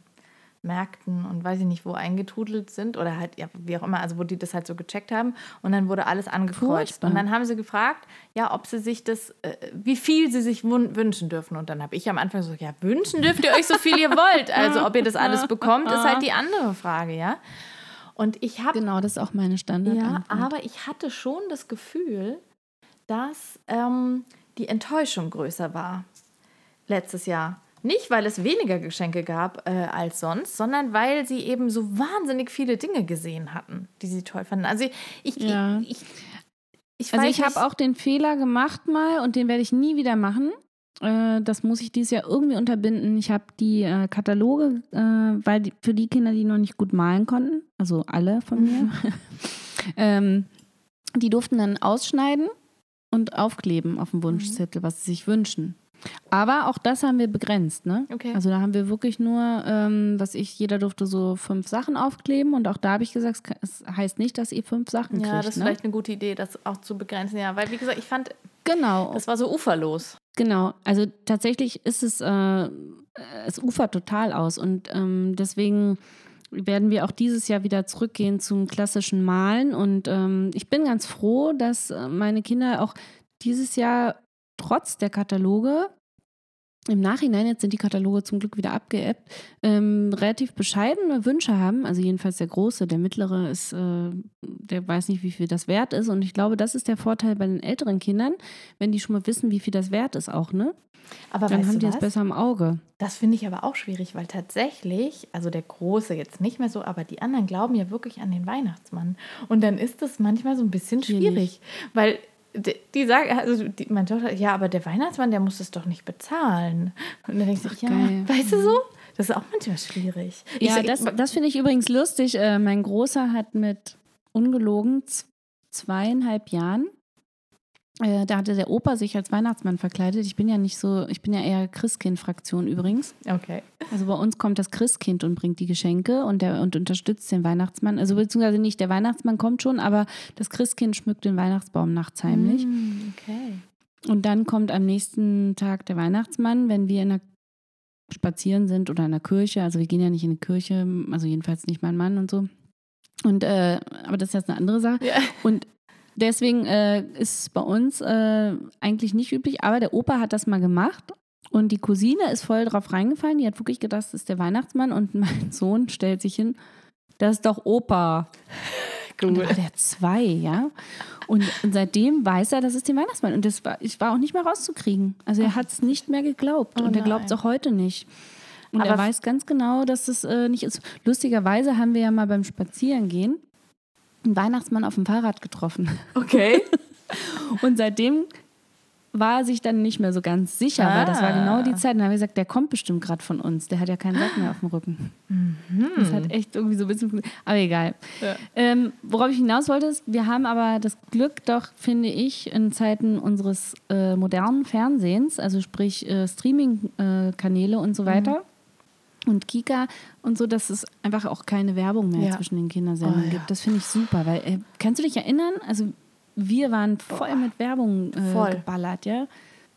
Märkten und weiß ich nicht, wo eingetrudelt sind oder halt, ja, wie auch immer, also wo die das halt so gecheckt haben und dann wurde alles angekreuzt. Furchtbar. Und dann haben sie gefragt, ja, ob sie sich das, äh, wie viel sie sich wünschen dürfen. Und dann habe ich am Anfang so, ja, wünschen dürft ihr euch so viel ihr wollt. [laughs] Also ob ihr das alles bekommt, ist halt die andere Frage, ja. Und ich habe Genau, das ist auch meine Standard. ja, aber ich hatte schon das Gefühl, dass ähm, die Enttäuschung größer war letztes Jahr. Nicht, weil es weniger Geschenke gab äh, als sonst, sondern weil sie eben so wahnsinnig viele Dinge gesehen hatten, die sie toll fanden. Also ich, Ja. ich, ich, ich Also ich habe auch den Fehler gemacht mal und den werde ich nie wieder machen. Äh, Das muss ich dieses Jahr irgendwie unterbinden. Ich habe die äh, Kataloge, äh, weil die, für die Kinder, die noch nicht gut malen konnten, also alle von mir, Mhm. [laughs] ähm, die durften dann ausschneiden und aufkleben auf Mhm. dem Wunschzettel, was sie sich wünschen. Aber auch das haben wir begrenzt, ne? Okay. Also da haben wir wirklich nur, ähm, was ich, jeder durfte so fünf Sachen aufkleben und auch da habe ich gesagt, es heißt nicht, dass ihr fünf Sachen ja, kriegt. das ist ne? vielleicht eine gute Idee, das auch zu begrenzen. Ja, weil wie gesagt, ich fand, Genau. das war so uferlos. Genau, also tatsächlich ist es, äh, es ufert total aus und ähm, deswegen werden wir auch dieses Jahr wieder zurückgehen zum klassischen Malen. Und ähm, ich bin ganz froh, dass äh, meine Kinder auch dieses Jahr trotz der Kataloge im Nachhinein, jetzt sind die Kataloge zum Glück wieder abgeebbt, ähm, relativ bescheidene Wünsche haben. Also jedenfalls der Große, der Mittlere ist, äh, der weiß nicht, wie viel das wert ist. Und ich glaube, das ist der Vorteil bei den älteren Kindern, wenn die schon mal wissen, wie viel das wert ist auch, ne? Aber Dann haben die was? es besser im Auge. Das finde ich aber auch schwierig, weil tatsächlich, also der Große jetzt nicht mehr so, aber die anderen glauben ja wirklich an den Weihnachtsmann. Und dann ist das manchmal so ein bisschen Schwierig. weil die, die sagen, also die, meine Tochter, ja, aber der Weihnachtsmann, der muss es doch nicht bezahlen. Und dann denkst du, ja, geil. weißt du so? Das ist auch manchmal schwierig. Ja, Ich- das, das finde ich übrigens lustig. Äh, mein Großer hat mit ungelogen zweieinhalb Jahren, äh, da hatte der Opa sich als Weihnachtsmann verkleidet. Ich bin ja nicht so, ich bin ja eher Christkind-Fraktion übrigens. okay. Also bei uns kommt das Christkind und bringt die Geschenke und, der, und unterstützt den Weihnachtsmann. Also beziehungsweise nicht, der Weihnachtsmann kommt schon, aber das Christkind schmückt den Weihnachtsbaum nachts heimlich. Mm, Okay. Und dann kommt am nächsten Tag der Weihnachtsmann, wenn wir in der spazieren sind oder in der Kirche. Also wir gehen ja nicht in die Kirche, also jedenfalls nicht mein Mann und so. Und äh, aber das ist jetzt eine andere Sache. Ja. Und deswegen äh, ist es bei uns äh, eigentlich nicht üblich, aber der Opa hat das mal gemacht. Und die Cousine ist voll drauf reingefallen. Die hat wirklich gedacht, das ist der Weihnachtsmann. Und [laughs] mein Sohn stellt sich hin, das ist doch Opa. [laughs] Und da war der zwei, ja. Und, und seitdem weiß er, das ist der Weihnachtsmann. Und das war, ich war auch nicht mehr rauszukriegen. Also er hat es nicht mehr geglaubt. Oh und er glaubt es auch heute nicht. Und Aber er weiß ganz genau, dass es äh, nicht ist. Lustigerweise haben wir ja mal beim Spazierengehen einen Weihnachtsmann auf dem Fahrrad getroffen. Okay. [laughs] Und seitdem war er sich dann nicht mehr so ganz sicher, weil das war genau die Zeit. Und dann haben wir gesagt, der kommt bestimmt gerade von uns. Der hat ja keinen Sack mehr auf dem Rücken. Das hat echt irgendwie so ein bisschen. Aber egal. Ja. Ähm, worauf ich hinaus wollte, ist, wir haben aber das Glück doch, finde ich, in Zeiten unseres äh, modernen Fernsehens, also sprich äh, Streaming-Kanäle und so weiter, und Kika und so, dass es einfach auch keine Werbung mehr Ja. zwischen den Kindersendungen Oh, ja. gibt. Das finde ich super, weil äh, kannst du dich erinnern? Also wir waren voll mit Werbung äh, Voll. geballert, ja.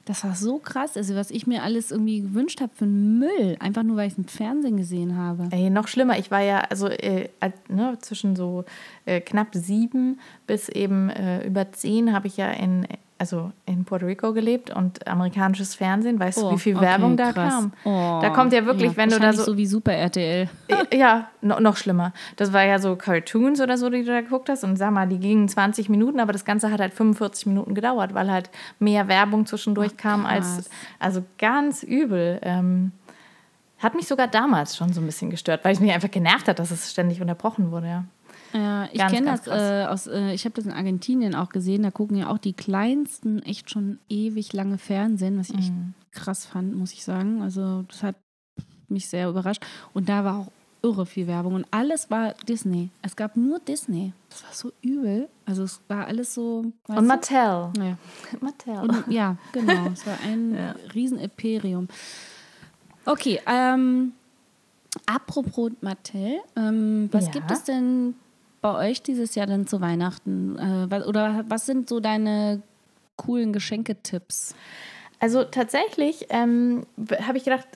Das war so krass. Also was ich mir alles irgendwie gewünscht habe für einen Müll, einfach nur weil ich es im Fernsehen gesehen habe. Ey, noch schlimmer. Ich war ja also äh, ne, zwischen so äh, knapp sieben bis eben äh, über zehn habe ich ja in also in Puerto Rico gelebt und amerikanisches Fernsehen. Weißt du, Oh, wie viel okay, Werbung da krass. kam? Oh, da kommt ja wirklich, wenn du da so so wie Super RTL. Ja, no, noch schlimmer. Das war ja so Cartoons oder so, die du da geguckt hast. Und sag mal, die gingen 20 Minuten, aber das Ganze hat halt 45 Minuten gedauert, weil halt mehr Werbung zwischendurch kam als. Also ganz übel. Ähm, hat mich sogar damals schon so ein bisschen gestört, weil es mich einfach genervt hat, dass es ständig unterbrochen wurde, ja. Ja, ich kenne das äh, aus, äh, ich habe das in Argentinien auch gesehen, da gucken ja auch die Kleinsten echt schon ewig lange Fernsehen, was ich echt Mhm. krass fand, muss ich sagen. Also das hat mich sehr überrascht. Und da war auch irre viel Werbung und alles war Disney. Es gab nur Disney. Das war so übel. Also es war alles so. Und? Mattel. Ja. Mattel. Und, ja, genau. [laughs] Es war ein Riesen-Imperium. Okay, ähm, apropos Mattel, ähm, was Ja. gibt es denn bei euch dieses Jahr dann zu Weihnachten? Äh, oder was sind so deine coolen Geschenketipps? Also tatsächlich ähm, habe ich gedacht,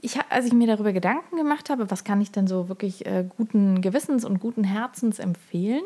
ich, als ich mir darüber Gedanken gemacht habe, was kann ich denn so wirklich äh, guten Gewissens und guten Herzens empfehlen,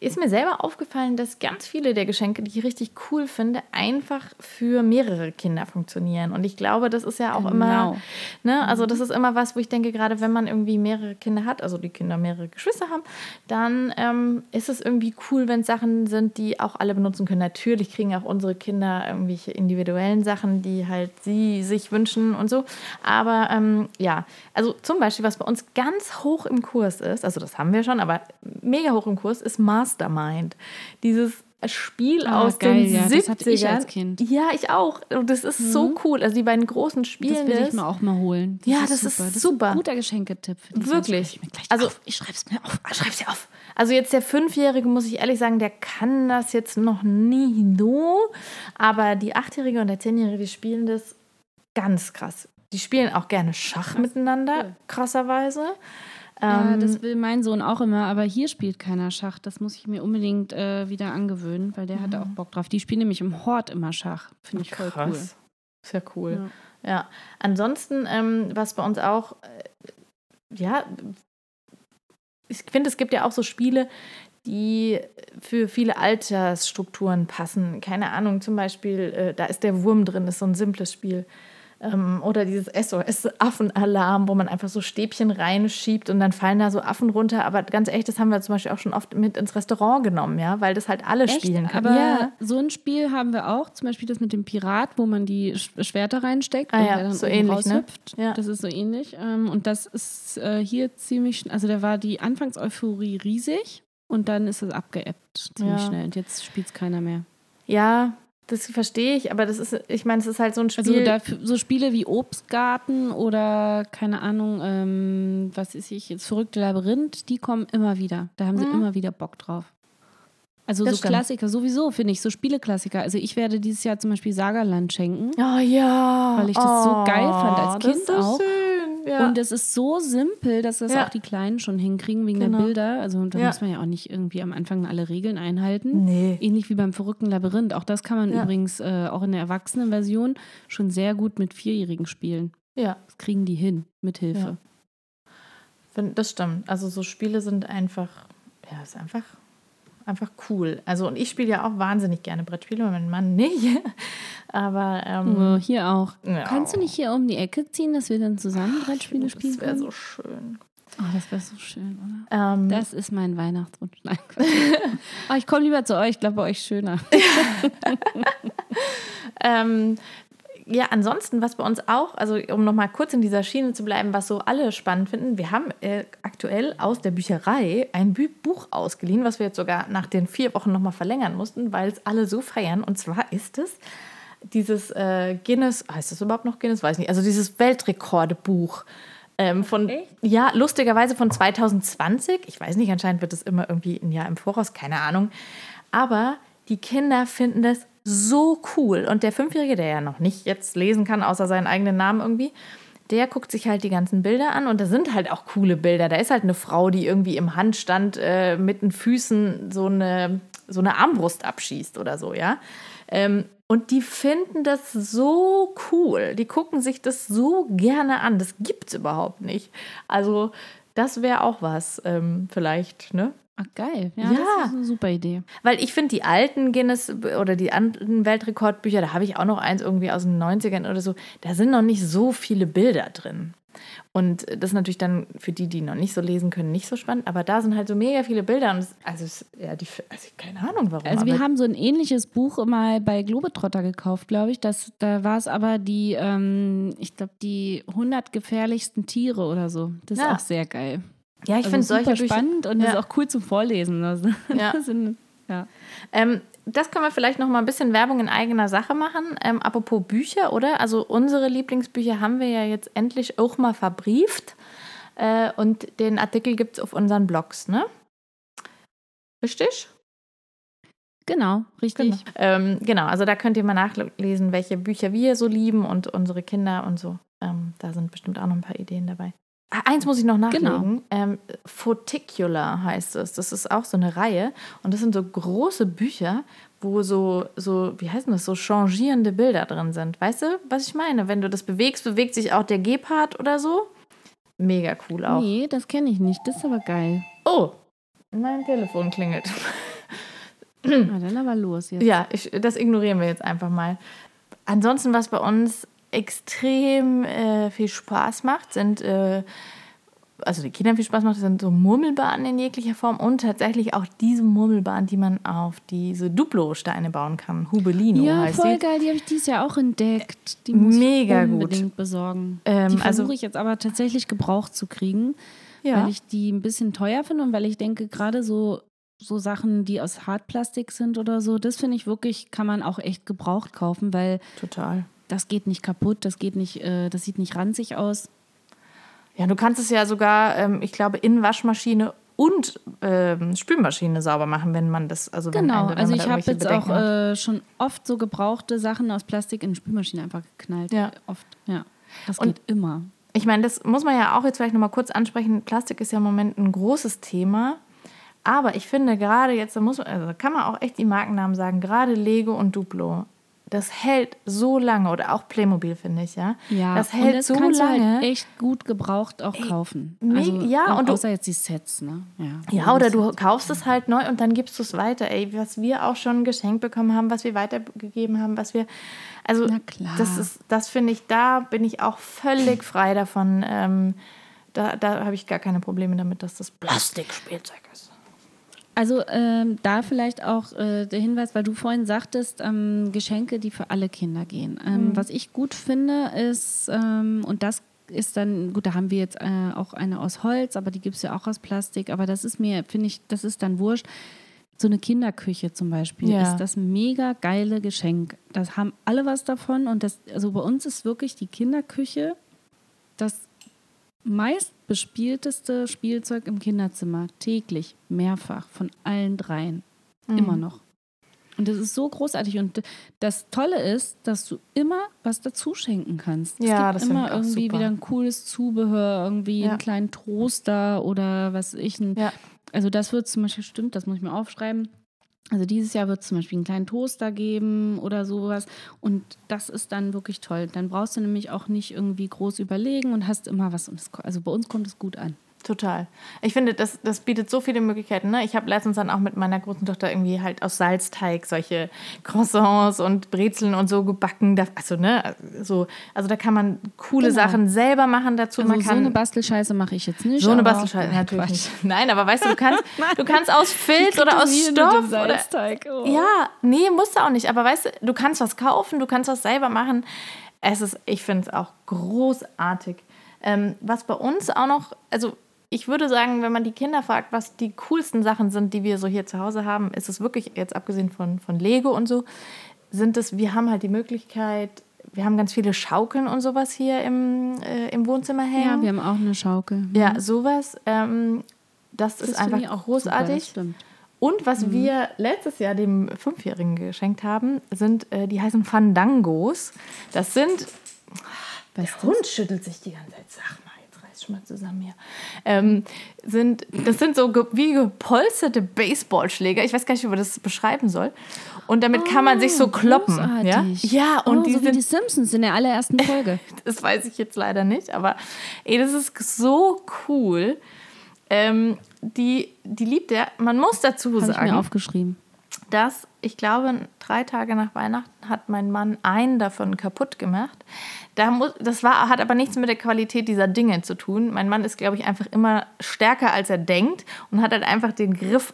ist mir selber aufgefallen, dass ganz viele der Geschenke, die ich richtig cool finde, einfach für mehrere Kinder funktionieren. Und ich glaube, das ist ja auch immer, Genau. ne, also das ist immer was, wo ich denke, gerade wenn man irgendwie mehrere Kinder hat, also die Kinder mehrere Geschwister haben, dann ähm, ist es irgendwie cool, wenn es Sachen sind, die auch alle benutzen können. Natürlich kriegen auch unsere Kinder irgendwelche individuellen Sachen, die halt sie sich wünschen und so. Aber ähm, ja, also zum Beispiel, was bei uns ganz hoch im Kurs ist, also das haben wir schon, aber mega hoch im Kurs, ist Mastermind. Dieses Spiel Ah, aus geil, den ja, 70ern. das hatte ich als Kind. Ja, ich auch. Und das ist so cool. Also die beiden großen Spiele. Das will ich mir auch mal holen. Ja, das ist Das super. ist ein guter Geschenketipp. Wirklich. Ich Also- auf. ich schreib's mir auf. Schreib's dir auf. Also jetzt der Fünfjährige, muss ich ehrlich sagen, der kann das jetzt noch nie so. Aber die Achtjährige und der Zehnjährige, die spielen das ganz krass. Die spielen auch gerne Schach miteinander, krasserweise. Ja, Ähm, das will mein Sohn auch immer, aber hier spielt keiner Schach. Das muss ich mir unbedingt äh, wieder angewöhnen, weil der hat auch Bock drauf. Die spielen nämlich im Hort immer Schach. Finde ich voll cool. Krass. Ist ja cool. Ja. Ansonsten, ähm, was bei uns auch, äh, ja, ich finde, es gibt ja auch so Spiele, die für viele Altersstrukturen passen. Keine Ahnung, zum Beispiel, äh, da ist der Wurm drin, ist so ein simples Spiel. Ähm, oder dieses SOS-Affenalarm, wo man einfach so Stäbchen reinschiebt und dann fallen da so Affen runter. Aber ganz ehrlich, das haben wir zum Beispiel auch schon oft mit ins Restaurant genommen, ja, weil das halt alle Echt? spielen können. Aber ja. so ein Spiel haben wir auch, zum Beispiel das mit dem Pirat, wo man die Sch- Schwerter reinsteckt Ah und ja, der dann so ähnlich, ne? raushüpft. Ja. Das ist so ähnlich. Ähm, Und das ist äh, hier ziemlich, also da war die Anfangseuphorie riesig und dann ist es abgeebbt ziemlich Ja. schnell und jetzt spielt es keiner mehr. Ja, das verstehe ich, aber das ist, ich meine, es ist halt so ein Also Spiel. dafür, so Spiele wie Obstgarten oder keine Ahnung, ähm, was ist ich, jetzt verrückte Labyrinth, die kommen immer wieder. Da haben sie immer wieder Bock drauf. Also Das so stimmt. Klassiker, sowieso finde ich, so Spieleklassiker. Also ich werde dieses Jahr zum Beispiel Sagerland schenken. oh ja. Weil ich das so geil fand als Oh, Kind das ist auch. Schön. Ja. Und es ist so simpel, dass das Ja. auch die Kleinen schon hinkriegen wegen Genau. der Bilder. Also da Ja. muss man ja auch nicht irgendwie am Anfang alle Regeln einhalten. nee. Ähnlich wie beim verrückten Labyrinth. Auch das kann man übrigens äh, auch in der Erwachsenenversion schon sehr gut mit Vierjährigen spielen. Ja, Das kriegen die hin, mit Hilfe. das stimmt. Also so Spiele sind einfach, ja, ist einfach, einfach cool. Also und ich spiele ja auch wahnsinnig gerne Brettspiele, mein Mann nicht. [laughs] Aber ähm, hier auch. Ja. Kannst du nicht hier um die Ecke ziehen, dass wir dann zusammen Brettspiele spielen das wäre so schön. oh, das wäre so schön, oder? Ähm, Das ist mein Weihnachtswunsch. [laughs] Nein, oh, ich komme lieber zu euch, ich glaube, bei euch schöner. [laughs] Ähm, ja, ansonsten, was bei uns auch, also um nochmal kurz in dieser Schiene zu bleiben, was so alle spannend finden, wir haben äh, aktuell aus der Bücherei ein Bü Buch ausgeliehen, was wir jetzt sogar nach den vier Wochen nochmal verlängern mussten, weil es alle so feiern. Und zwar ist es dieses äh, Guinness, heißt das überhaupt noch Guinness? Weiß nicht. Also dieses Weltrekordbuch. Ähm, von, ja, lustigerweise von 2020. Ich weiß nicht, anscheinend wird es immer irgendwie ein Jahr im Voraus, keine Ahnung. Aber die Kinder finden das so cool. Und der Fünfjährige, der ja noch nicht jetzt lesen kann, außer seinen eigenen Namen irgendwie, der guckt sich halt die ganzen Bilder an und da sind halt auch coole Bilder. Da ist halt eine Frau, die irgendwie im Handstand äh, mit den Füßen so eine, so eine Armbrust abschießt oder so, ja. Ähm, und die finden das so cool. Die gucken sich das so gerne an. Das gibt's überhaupt nicht. Also, das wäre auch was, ähm, vielleicht, ne? Ach, geil. Ja, Ja. das ist eine super Idee. Weil ich finde, die alten Guinness oder die alten Weltrekordbücher, da habe ich auch noch eins irgendwie aus den 90ern oder so, da sind noch nicht so viele Bilder drin. Und das ist natürlich dann für die, die noch nicht so lesen können, nicht so spannend. Aber da sind halt so mega viele Bilder. Und es, also, es, ja, die, also, keine Ahnung warum. Also wir haben so ein ähnliches Buch mal bei Globetrotter gekauft, glaube ich. Das, da war es aber die, ähm, ich glaube, die 100 gefährlichsten Tiere oder so. Das ist Ja. auch sehr geil. Ja, ich Also finde solche Bücher. spannend und Ja. ist auch cool zum Vorlesen. [laughs] Also, Ja. das sind, ja. Ähm, das können wir vielleicht noch mal ein bisschen Werbung in eigener Sache machen. Ähm, apropos Bücher, oder? Also unsere Lieblingsbücher haben wir ja jetzt endlich auch mal verbrieft. Äh, und den Artikel gibt es auf unseren Blogs, ne? Richtig? Genau, richtig. Genau. Ähm, genau, also da könnt ihr mal nachlesen, welche Bücher wir so lieben und unsere Kinder und so. Ähm, da sind bestimmt auch noch ein paar Ideen dabei. Eins muss ich noch nachlegen. Ähm, Foticular heißt es. Das ist auch so eine Reihe. Und das sind so große Bücher, wo so, so, wie heißt denn das, so changierende Bilder drin sind. Weißt du, was ich meine? Wenn du das bewegst, bewegt sich auch der Gepard oder so. Mega cool auch. Nee, das kenne ich nicht. Das ist aber geil. Oh, mein Telefon klingelt. Na, dann aber los jetzt. Ja, ich, das ignorieren wir jetzt einfach mal. Ansonsten, was bei uns extrem äh, viel Spaß macht, sind, äh, also die Kindern viel Spaß macht, sind so Murmelbahnen in jeglicher Form und tatsächlich auch diese Murmelbahn, die man auf diese Duplo-Steine bauen kann. Hubelino Ja, heißt voll die. geil. Die habe ich dieses Jahr auch entdeckt. Die muss Mega ich gut. unbedingt besorgen. Ähm, die versuche also- ich jetzt aber tatsächlich gebraucht zu kriegen, Ja. weil ich die ein bisschen teuer finde und weil ich denke, gerade so, so Sachen, die aus Hartplastik sind oder so, das finde ich wirklich, kann man auch echt gebraucht kaufen, weil Total. Das geht nicht kaputt, das geht nicht, äh, das sieht nicht ranzig aus. Ja, du kannst es ja sogar, ähm, ich glaube, in Waschmaschine und ähm, Spülmaschine sauber machen, wenn man das, also wenn Genau, wenn also man ich habe jetzt auch Bedenken äh, schon oft so gebrauchte Sachen aus Plastik in die Spülmaschine einfach geknallt. Ja. Oft, ja. Das Und- geht immer. Ich meine, das muss man ja auch jetzt vielleicht nochmal kurz ansprechen. Plastik ist ja im Moment ein großes Thema. Aber ich finde gerade jetzt, da muss man, also da kann man auch echt die Markennamen sagen, gerade Lego und Duplo, das hält so lange. Oder auch Playmobil, finde ich, ja. Ja, das und hält das so kannst lange. Du halt echt gut gebraucht auch kaufen. me- Also, ja, und du- außer jetzt die Sets, ne? Ja, Ja, oder du kaufst es halt neu und dann gibst du es weiter. Ey, was wir auch schon geschenkt bekommen haben, was wir weitergegeben haben, was wir. Also, Na klar. das ist, das finde ich, da bin ich auch völlig frei davon. Ähm, da da habe ich gar keine Probleme damit, dass das Plastikspielzeug ist. Also ähm, da vielleicht auch äh, der Hinweis, weil du vorhin sagtest, ähm, Geschenke, die für alle Kinder gehen. Ähm, Mhm. Was ich gut finde, ist, ähm, und das ist dann, gut, da haben wir jetzt äh, auch eine aus Holz, aber die gibt es ja auch aus Plastik, aber das ist mir, finde ich, das ist dann wurscht. So eine Kinderküche zum Beispiel Ja. ist das mega geile Geschenk. Das haben alle was davon und das, also bei uns ist wirklich die Kinderküche das meistbespielteste Spielzeug im Kinderzimmer. Täglich, mehrfach, von allen dreien. Mhm. Immer noch. Und das ist so großartig. Und das Tolle ist, dass du immer was dazu schenken kannst. Ja, es das gibt finde immer irgendwie super. wieder ein cooles Zubehör, irgendwie Ja. einen kleinen Toaster oder was ich. Ein, Ja. Also das wird zum Beispiel, stimmt, das muss ich mir aufschreiben. Also dieses Jahr wird es zum Beispiel einen kleinen Toaster geben oder sowas. Und das ist dann wirklich toll. Dann brauchst du nämlich auch nicht irgendwie groß überlegen und hast immer was. Also bei uns kommt es gut an. Total. Ich finde, das, das bietet so viele Möglichkeiten. Ne? Ich habe letztens dann auch mit meiner großen Tochter irgendwie halt aus Salzteig solche Croissants und Brezeln und so gebacken. Also, ne, so, also da kann man coole Genau. Sachen selber machen dazu. Also man so kann eine Bastelscheiße mache ich jetzt nicht. so eine Bastelscheiße Nein, natürlich Quatsch. nicht. Nein, aber weißt du, du kannst, [laughs] du kannst aus Filz oder aus Stoff Salzteig. Oh. ja, nee, musst du auch nicht. Aber weißt du, du kannst was kaufen, du kannst was selber machen. Es ist, ich finde es auch großartig. Ähm, was bei uns auch noch, also ich würde sagen, wenn man die Kinder fragt, was die coolsten Sachen sind, die wir so hier zu Hause haben, ist es wirklich, jetzt abgesehen von, von Lego und so, sind es, wir haben halt die Möglichkeit, wir haben ganz viele Schaukeln und sowas hier im, äh, im Wohnzimmer hängen. Ja, wir haben auch eine Schaukel. ja, sowas. Ähm, das, Das ist einfach auch großartig. Super. Und was wir letztes Jahr dem Fünfjährigen geschenkt haben, sind, äh, die heißen Fandangos. Das sind, Weißt Der Hund schüttelt sich die ganze Zeit. Sag mal, mal zusammen hier. Ähm, sind, das sind so ge wie gepolsterte Baseballschläger. Ich weiß gar nicht, wie man das beschreiben soll. Und damit kann man sich so kloppen. Ja, Ah, Großartig. ja und oh, die so wie sind die Simpsons in der allerersten [laughs] Folge. das weiß ich jetzt leider nicht, aber ey, das ist so cool. Ähm, die, die liebt er. Man muss dazu Habe ich mir sagen, aufgeschrieben. Dass ich glaube, drei Tage nach Weihnachten hat mein Mann einen davon kaputt gemacht. Da muss, das war, hat aber nichts mit der Qualität dieser Dinge zu tun. Mein Mann ist, glaube ich, einfach immer stärker, als er denkt und hat halt einfach den Griff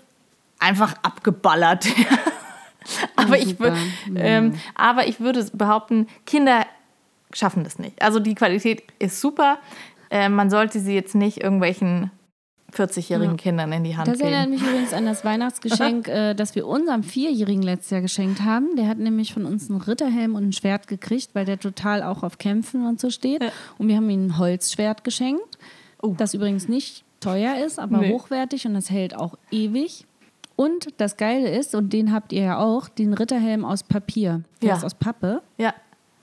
einfach abgeballert. [laughs] aber, ich würd, ähm, aber ich würde behaupten, Kinder schaffen das nicht. Also die Qualität ist super. Äh, man sollte sie jetzt nicht irgendwelchen 40-jährigen Kindern in die Hand Das erinnert geben. mich übrigens an das Weihnachtsgeschenk, [laughs] äh, das wir unserem Vierjährigen letztes Jahr geschenkt haben. Der hat nämlich von uns einen Ritterhelm und ein Schwert gekriegt, weil der total auch auf Kämpfen und so steht. Und wir haben ihm ein Holzschwert geschenkt, das übrigens nicht teuer ist, aber Oh. Nee. hochwertig und das hält auch ewig. Und das Geile ist, und den habt ihr ja auch, den Ritterhelm aus Papier. Der Ja. ist aus Pappe. Ja,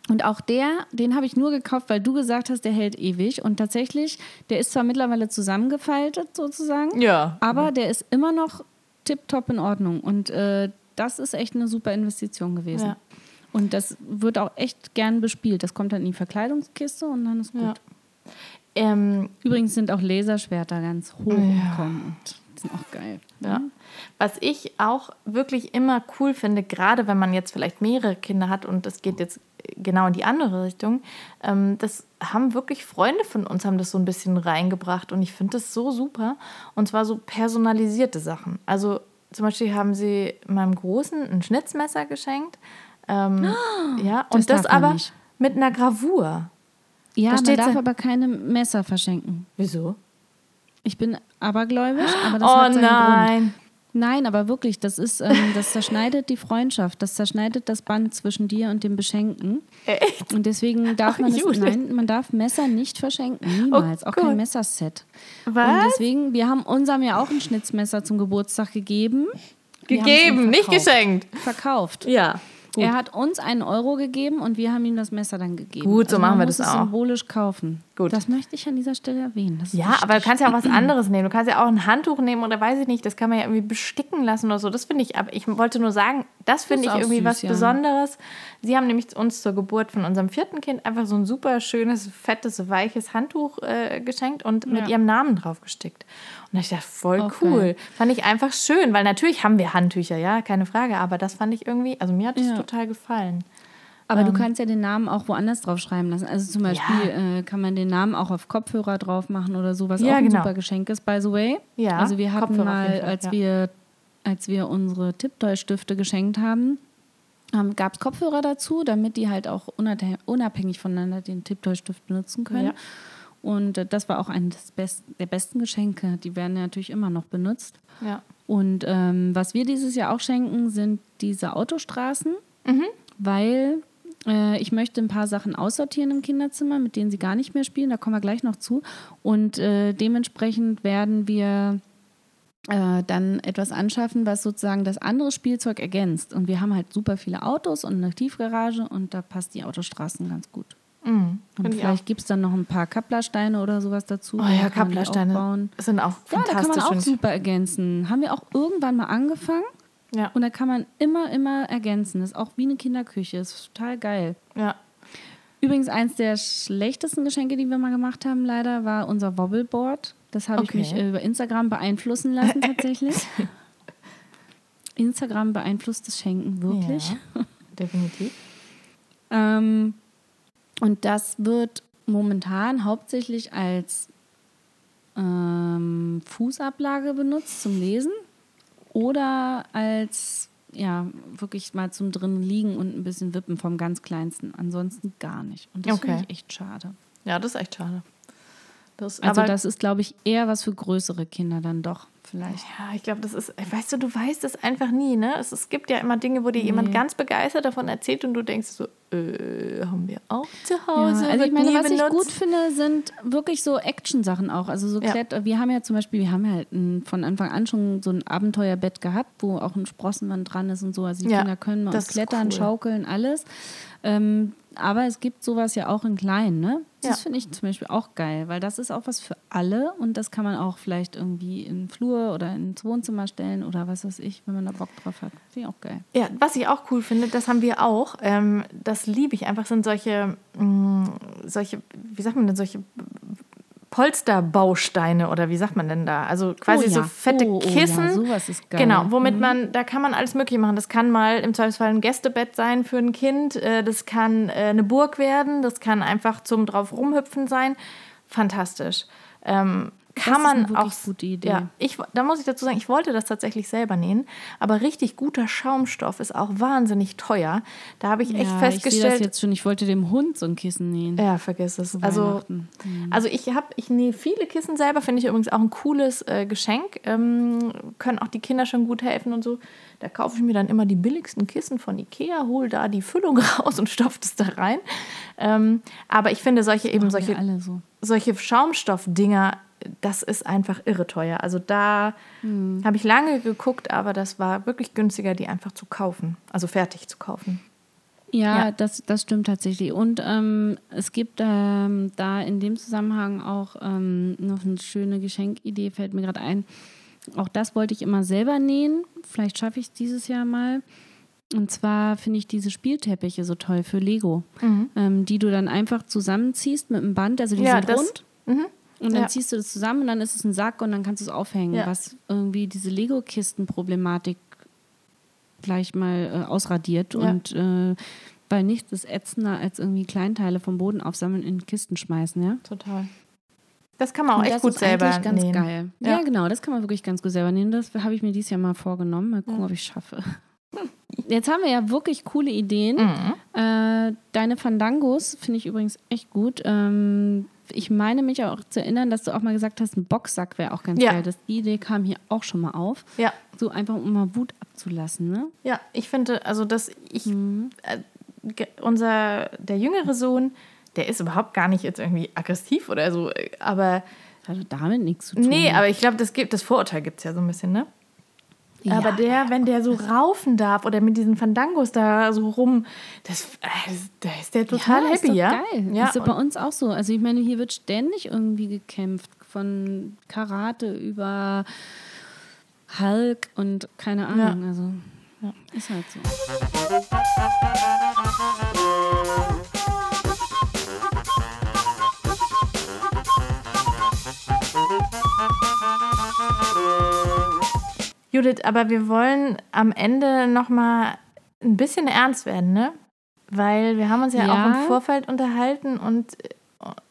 Und auch der, den habe ich nur gekauft, weil du gesagt hast, der hält ewig. Und tatsächlich, der ist zwar mittlerweile zusammengefaltet sozusagen, Ja. aber der ist immer noch tipptopp in Ordnung. Und äh, das ist echt eine super Investition gewesen. Ja. Und das wird auch echt gern bespielt. Das kommt dann in die Verkleidungskiste und dann ist gut. Ja. ähm, Übrigens sind auch Laserschwerter ganz hoch Kommen und sind auch geil. Ja. Was ich auch wirklich immer cool finde, gerade wenn man jetzt vielleicht mehrere Kinder hat und das geht jetzt genau in die andere Richtung, ähm, das haben wirklich Freunde von uns, haben das so ein bisschen reingebracht und ich finde das so super. Und zwar so personalisierte Sachen. Also zum Beispiel haben sie meinem Großen ein Schnitzmesser geschenkt. Ähm, ja, und das man aber nicht. mit einer Gravur. Ja, Da man darf so- aber keine Messer verschenken. Wieso? Ich bin abergläubisch, aber das Oh hat seinen Grund. Nein. Aber wirklich, das ist, ähm, das zerschneidet die Freundschaft, das zerschneidet das Band zwischen dir und dem Beschenkten. Echt? Und deswegen darf Ach, man Judith. nein, man darf Messer nicht verschenken, niemals, auch Gott. kein Messerset. Und Was? deswegen, wir haben unserem ja auch ein Schnitzmesser zum Geburtstag gegeben. Wir Gegeben, nicht geschenkt. Verkauft. Ja. Gut. Er hat uns einen Euro gegeben und wir haben ihm das Messer dann gegeben. Gut, so also machen wir das auch. symbolisch kaufen. Gut. Das möchte ich an dieser Stelle erwähnen. Ja, wichtig. aber du kannst ja auch was [clears throat] anderes nehmen. Du kannst ja auch ein Handtuch nehmen oder weiß ich nicht, das kann man ja irgendwie besticken lassen oder so. Das finde ich, aber ich wollte nur sagen, das finde ich irgendwie süß, was ja. Besonderes. Sie haben nämlich uns zur Geburt von unserem vierten Kind einfach so ein super schönes, fettes, weiches Handtuch äh, geschenkt und mit Ja. ihrem Namen drauf gestickt. Und ich dachte, voll Auch cool. Fand ich einfach schön, weil natürlich haben wir Handtücher, ja, keine Frage, aber das fand ich irgendwie, also mir hat das Ja. total gefallen. Aber du kannst ja den Namen auch woanders drauf schreiben lassen. Also zum Beispiel äh, kann man den Namen auch auf Kopfhörer drauf machen oder so, was Ja, auch ein genau. super Geschenk ist, by the way. Ja, Also wir hatten Kopfhörer mal, als ja. wir als wir unsere Tipptoy-Stifte geschenkt haben, ähm, gab es Kopfhörer dazu, damit die halt auch unabhängig, voneinander den Tipptoy-Stift benutzen können. Ja. Und äh, das war auch eines best, der besten Geschenke. Die werden natürlich immer noch benutzt. Ja. Und ähm, was wir dieses Jahr auch schenken, sind diese Autostraßen, weil äh, ich möchte ein paar Sachen aussortieren im Kinderzimmer, mit denen sie gar nicht mehr spielen. Da kommen wir gleich noch zu. Und äh, dementsprechend werden wir äh, dann etwas anschaffen, was sozusagen das andere Spielzeug ergänzt. Und wir haben halt super viele Autos und eine Tiefgarage und da passt die Autostraßen ganz gut. Mhm. Und vielleicht gibt es dann noch ein paar Kapplersteine oder sowas dazu. Oh ja, Kapplersteine aufbauen. sind auch Ja, da kann man fantastisch. auch super ergänzen. Haben wir auch irgendwann mal angefangen ja, und da kann man immer, immer ergänzen. Das ist auch wie eine Kinderküche. Das ist total geil. ja. Übrigens, eins der schlechtesten Geschenke, die wir mal gemacht haben, leider, war unser Wobbleboard. Das habe Okay. ich mich äh, über Instagram beeinflussen lassen, tatsächlich. [laughs] Instagram beeinflusst das Schenken wirklich. Ja, definitiv. [laughs] Ähm, und das wird momentan hauptsächlich als ähm, Fußablage benutzt zum Lesen oder als ja wirklich mal zum drin liegen und ein bisschen wippen vom ganz kleinsten. Ansonsten gar nicht. Und das finde Okay. ich echt schade. Ja, das ist echt schade. Das, Also aber, das ist, glaube ich, eher was für größere Kinder dann doch vielleicht. Ja, ich glaube, das ist, weißt du, du weißt es einfach nie, ne? Es, es gibt ja immer Dinge, wo dir jemand ganz begeistert davon erzählt und du denkst so, äh, haben wir auch zu Hause. Ja, also ich meine, was ich benutzt. gut finde, sind wirklich so Action-Sachen auch. Also so Ja. Wir haben ja zum Beispiel, wir haben ja halt ein, von Anfang an schon so ein Abenteuerbett gehabt, wo auch ein Sprossenwand dran ist und so. Also die Ja, Kinder können mal ist klettern, cool. schaukeln, alles. Ähm, aber es gibt sowas ja auch in klein, ne? Das Ja. finde ich zum Beispiel auch geil, weil das ist auch was für alle und das kann man auch vielleicht irgendwie in den Flur oder ins Wohnzimmer stellen oder was weiß ich, wenn man da Bock drauf hat. Finde ich auch geil. Ja, was ich auch cool finde, das haben wir auch. Ähm, das liebe ich einfach, sind solche, mh, solche, wie sagt man denn, solche Polsterbausteine oder wie sagt man denn da? Also quasi Oh ja. so fette Oh, oh ja, Kissen. sowas ist geil. Genau, womit Mhm. man, da kann man alles Mögliche machen. Das kann mal im Zweifelsfall ein Gästebett sein für ein Kind. äh, Das kann äh, eine Burg werden. Das kann einfach zum drauf rumhüpfen sein. Fantastisch. Ähm, kann ist man auch. gute Idee. Ja, ich, da muss ich dazu sagen, ich wollte das tatsächlich selber nähen, aber richtig guter Schaumstoff ist auch wahnsinnig teuer. Da habe ich echt ja, Ich festgestellt. das jetzt schon. Ich wollte dem Hund so ein Kissen nähen. Ja, vergiss es. Also, Weihnachten. also ich habe, ich nähe viele Kissen selber, finde ich übrigens auch ein cooles äh, Geschenk. Ähm, können auch die Kinder schon gut helfen und so. Da kaufe ich mir dann immer die billigsten Kissen von Ikea, hole da die Füllung [laughs] raus und stopfe das da rein. Ähm, aber ich finde solche eben solche, so. solche Schaumstoffdinger, das ist einfach irre teuer. Also da Hm. habe ich lange geguckt, aber das war wirklich günstiger, die einfach zu kaufen, also fertig zu kaufen. Ja, Ja. Das, das stimmt tatsächlich. Und ähm, es gibt ähm, da in dem Zusammenhang auch ähm, noch eine schöne Geschenkidee, fällt mir gerade ein. Auch das wollte ich immer selber nähen. Vielleicht schaffe ich es dieses Jahr mal. Und zwar finde ich diese Spielteppiche so toll für Lego, ähm, die du dann einfach zusammenziehst mit einem Band. Also die Mhm. Ja, sind das- rund. Und dann Ja. ziehst du das zusammen und dann ist es ein Sack und dann kannst du es aufhängen, Ja. was irgendwie diese Lego-Kisten-Problematik gleich mal äh, ausradiert. Ja. Und äh, weil nichts ist ätzender als irgendwie Kleinteile vom Boden aufsammeln in Kisten schmeißen, ja. Total. Das kann man auch Und echt das gut ist selber eigentlich ganz nähen. geil. Ja. Genau, das kann man wirklich ganz gut selber nähen. Das habe ich mir dieses Jahr mal vorgenommen. Mal gucken, ob ich es schaffe. [laughs] Jetzt haben wir ja wirklich coole Ideen. Mhm. Äh, deine Fandangos finde ich übrigens echt gut. Ähm, ich meine mich auch zu erinnern, dass du auch mal gesagt hast, ein Boxsack wäre auch ganz Ja. geil. Das, die Idee kam hier auch schon mal auf. Ja, So einfach, um mal Wut abzulassen, ne? ja, ich finde, also dass ich, Mhm. äh, unser, der jüngere Sohn, der ist überhaupt gar nicht jetzt irgendwie aggressiv oder so, äh, aber Das hat damit nichts zu tun. nee, aber ich glaube, das gibt, das Vorurteil gibt es ja so ein bisschen, ne? Ja. Aber der, wenn der so raufen darf oder mit diesen Fandangos da so rum, das, äh, das, da ist der total ja, happy, ist doch ja? Geil. Ja, ist doch bei uns auch so. Also ich meine, hier wird ständig irgendwie gekämpft. Von Karate über Hulk und keine Ahnung. Also ist halt so. Judith, aber wir wollen am Ende noch mal ein bisschen ernst werden, ne? Weil wir haben uns ja, Ja. auch im Vorfeld unterhalten und äh,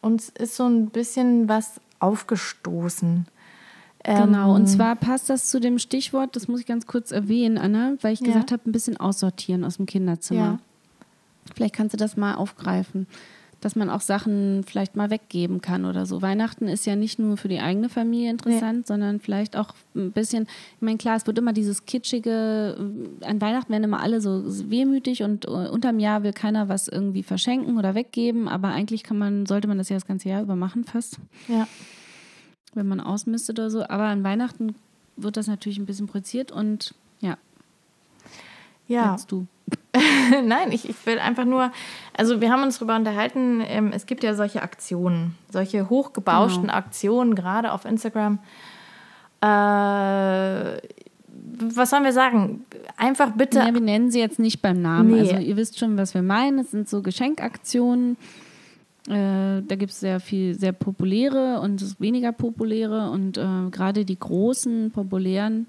uns ist so ein bisschen was aufgestoßen. Genau, und Ähm, zwar passt das zu dem Stichwort, das muss ich ganz kurz erwähnen, Anna, weil ich Ja. gesagt habe, ein bisschen aussortieren aus dem Kinderzimmer. Ja. Vielleicht kannst du das mal aufgreifen, dass man auch Sachen vielleicht mal weggeben kann oder so. Weihnachten ist ja nicht nur für die eigene Familie interessant, sondern vielleicht auch ein bisschen, ich meine, klar, es wird immer dieses kitschige, äh, an Weihnachten werden immer alle so wehmütig und äh, unterm Jahr will keiner was irgendwie verschenken oder weggeben, aber eigentlich kann man, sollte man das ja das ganze Jahr über machen fast ja. wenn man ausmistet oder so. Aber an Weihnachten wird das natürlich ein bisschen projiziert und ja, Ja, jetzt du. [laughs] Nein, ich, ich will einfach nur, also wir haben uns darüber unterhalten, ähm, es gibt ja solche Aktionen, solche hochgebauschten Genau. Aktionen, gerade auf Instagram. Äh, was sollen wir sagen? Einfach bitte. Ja, wir nennen sie jetzt nicht beim Namen. Nee. Also ihr wisst schon, was wir meinen. Es sind so Geschenkaktionen. Äh, da gibt es sehr viel, sehr populäre und weniger populäre. Und äh, gerade die großen, populären,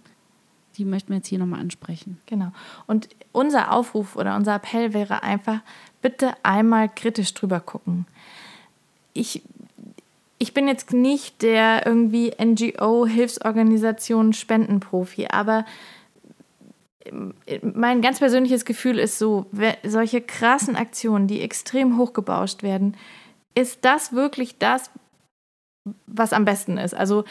die möchten wir jetzt hier nochmal ansprechen. Genau. Und unser Aufruf oder unser Appell wäre einfach, bitte einmal kritisch drüber gucken. Ich, ich bin jetzt nicht der irgendwie NGO-Hilfsorganisation Spendenprofi, aber mein ganz persönliches Gefühl ist so, solche krassen Aktionen, die extrem hochgebauscht werden, ist das wirklich das, was am besten ist? Also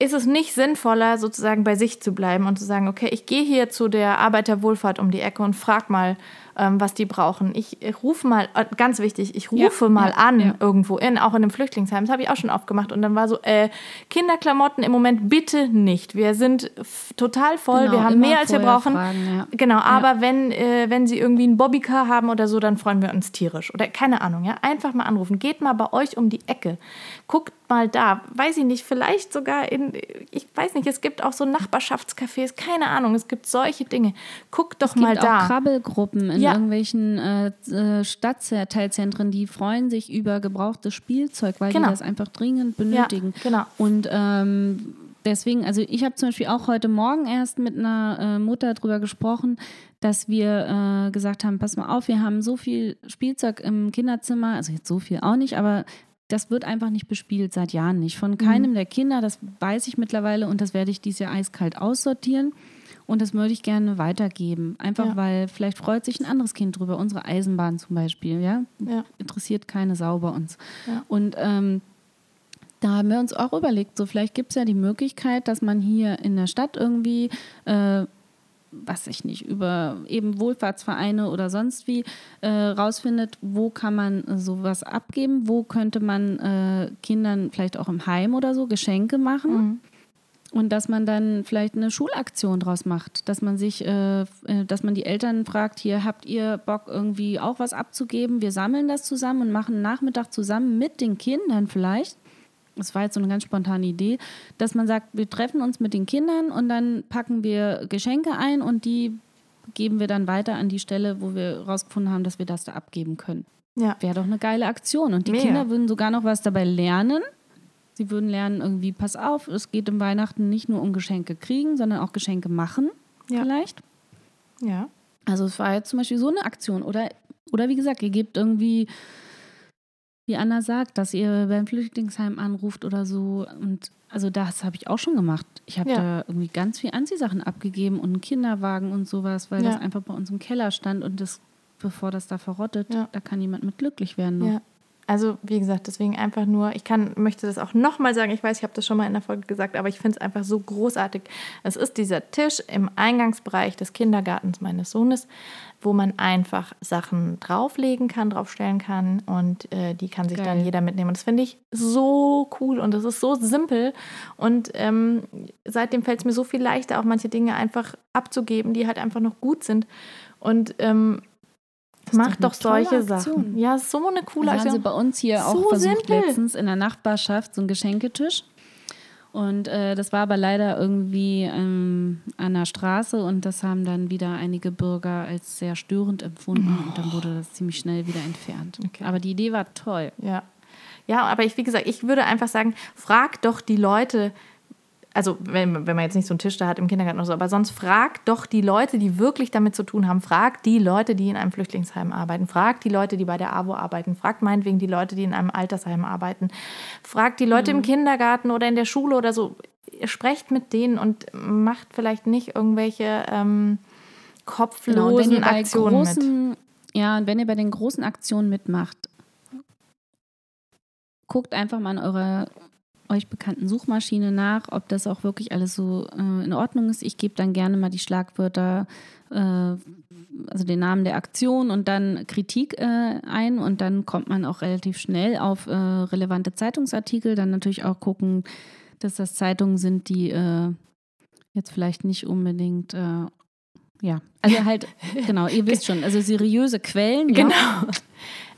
ist es nicht sinnvoller, sozusagen bei sich zu bleiben und zu sagen, okay, ich gehe hier zu der Arbeiterwohlfahrt um die Ecke und frag mal, ähm, was die brauchen. Ich, ich rufe mal, äh, ganz wichtig, ich rufe ja, mal ja, an ja. irgendwo in, auch in einem Flüchtlingsheim. Das habe ich auch schon oft gemacht. Und dann war so, äh, Kinderklamotten im Moment bitte nicht. Wir sind total voll, genau, wir haben mehr als wir brauchen. Fragen, genau, aber wenn, äh, wenn sie irgendwie ein Bobbycar haben oder so, dann freuen wir uns tierisch. Oder keine Ahnung, ja. Einfach mal anrufen. Geht mal bei euch um die Ecke. Guckt mal da. Weiß ich nicht, vielleicht sogar in, ich weiß nicht, es gibt auch so Nachbarschaftscafés, keine Ahnung, es gibt solche Dinge. Guckt doch mal da. Es gibt auch Krabbelgruppen in ja. irgendwelchen äh, äh, Stadtteilzentren, die freuen sich über gebrauchtes Spielzeug, weil genau. die das einfach dringend benötigen. Ja, genau. Und ähm, deswegen, also ich habe zum Beispiel auch heute Morgen erst mit einer äh, Mutter darüber gesprochen, dass wir äh, gesagt haben, pass mal auf, wir haben so viel Spielzeug im Kinderzimmer, also jetzt so viel auch nicht, aber das wird einfach nicht bespielt, seit Jahren nicht. Von keinem mhm. der Kinder, das weiß ich mittlerweile und das werde ich dieses Jahr eiskalt aussortieren. Und das würde ich gerne weitergeben. Einfach ja. weil vielleicht freut sich ein anderes Kind drüber. Unsere Eisenbahn zum Beispiel, ja. ja. Interessiert keine Sau bei uns. Ja. Und ähm, da haben wir uns auch überlegt, so vielleicht gibt es ja die Möglichkeit, dass man hier in der Stadt irgendwie äh, was ich nicht, über eben Wohlfahrtsvereine oder sonst wie äh, rausfindet, wo kann man äh, sowas abgeben, wo könnte man äh, Kindern vielleicht auch im Heim oder so Geschenke machen. Mhm. Und dass man dann vielleicht eine Schulaktion draus macht, dass man sich, äh, äh, dass man die Eltern fragt, hier habt ihr Bock irgendwie auch was abzugeben? Wir sammeln das zusammen und machen einen Nachmittag zusammen mit den Kindern vielleicht das war jetzt so eine ganz spontane Idee, dass man sagt, wir treffen uns mit den Kindern und dann packen wir Geschenke ein und die geben wir dann weiter an die Stelle, wo wir rausgefunden haben, dass wir das da abgeben können. Ja. Wäre doch eine geile Aktion. Und die Mega. Kinder würden sogar noch was dabei lernen. Sie würden lernen, irgendwie, pass auf, es geht im Weihnachten nicht nur um Geschenke kriegen, sondern auch Geschenke machen, ja. vielleicht. Ja. Also es war jetzt zum Beispiel so eine Aktion. Oder, oder wie gesagt, ihr gebt irgendwie wie Anna sagt, dass ihr beim Flüchtlingsheim anruft oder so. Und also das habe ich auch schon gemacht. Ich habe ja. da irgendwie ganz viel Anziehsachen abgegeben und einen Kinderwagen und sowas, weil ja. das einfach bei uns im Keller stand und das, bevor das da verrottet, ja. da kann jemand mit glücklich werden. Noch. Also, wie gesagt, deswegen einfach nur, ich kann, möchte das auch nochmal sagen, ich weiß, ich habe das schon mal in der Folge gesagt, aber ich finde es einfach so großartig. Es ist dieser Tisch im Eingangsbereich des Kindergartens meines Sohnes, wo man einfach Sachen drauflegen kann, draufstellen kann und äh, die kann sich Geil. dann jeder mitnehmen. Und das finde ich so cool und das ist so simpel. Und ähm, seitdem fällt es mir so viel leichter, auch manche Dinge einfach abzugeben, die halt einfach noch gut sind. Und ähm, Macht doch, doch solche Sachen. Ja, so eine coole also Aktion. Haben sie bei uns hier so auch versucht simpel. letztens in der Nachbarschaft so einen Geschenketisch. Und äh, das war aber leider irgendwie ähm, an der Straße und das haben dann wieder einige Bürger als sehr störend empfunden oh. und dann wurde das ziemlich schnell wieder entfernt. Okay. Aber die Idee war toll. Ja. Ja, aber ich, wie gesagt, ich würde einfach sagen, frag doch die Leute, also wenn, wenn man jetzt nicht so einen Tisch da hat im Kindergarten oder so, aber sonst fragt doch die Leute, die wirklich damit zu tun haben, fragt die Leute, die in einem Flüchtlingsheim arbeiten, fragt die Leute, die bei der AWO arbeiten, fragt meinetwegen die Leute, die in einem Altersheim arbeiten, fragt die Leute mhm. im Kindergarten oder in der Schule oder so, sprecht mit denen und macht vielleicht nicht irgendwelche ähm, kopflosen genau, Aktionen großen, mit. Ja, und wenn ihr bei den großen Aktionen mitmacht, guckt einfach mal in eure euch bekannten Suchmaschine nach, ob das auch wirklich alles so äh, in Ordnung ist. Ich gebe dann gerne mal die Schlagwörter, äh, also den Namen der Aktion und dann Kritik äh, ein und dann kommt man auch relativ schnell auf äh, relevante Zeitungsartikel. Dann natürlich auch gucken, dass das Zeitungen sind, die äh, jetzt vielleicht nicht unbedingt äh, ja, also halt, genau, ihr wisst schon, also seriöse Quellen. Genau. Ja.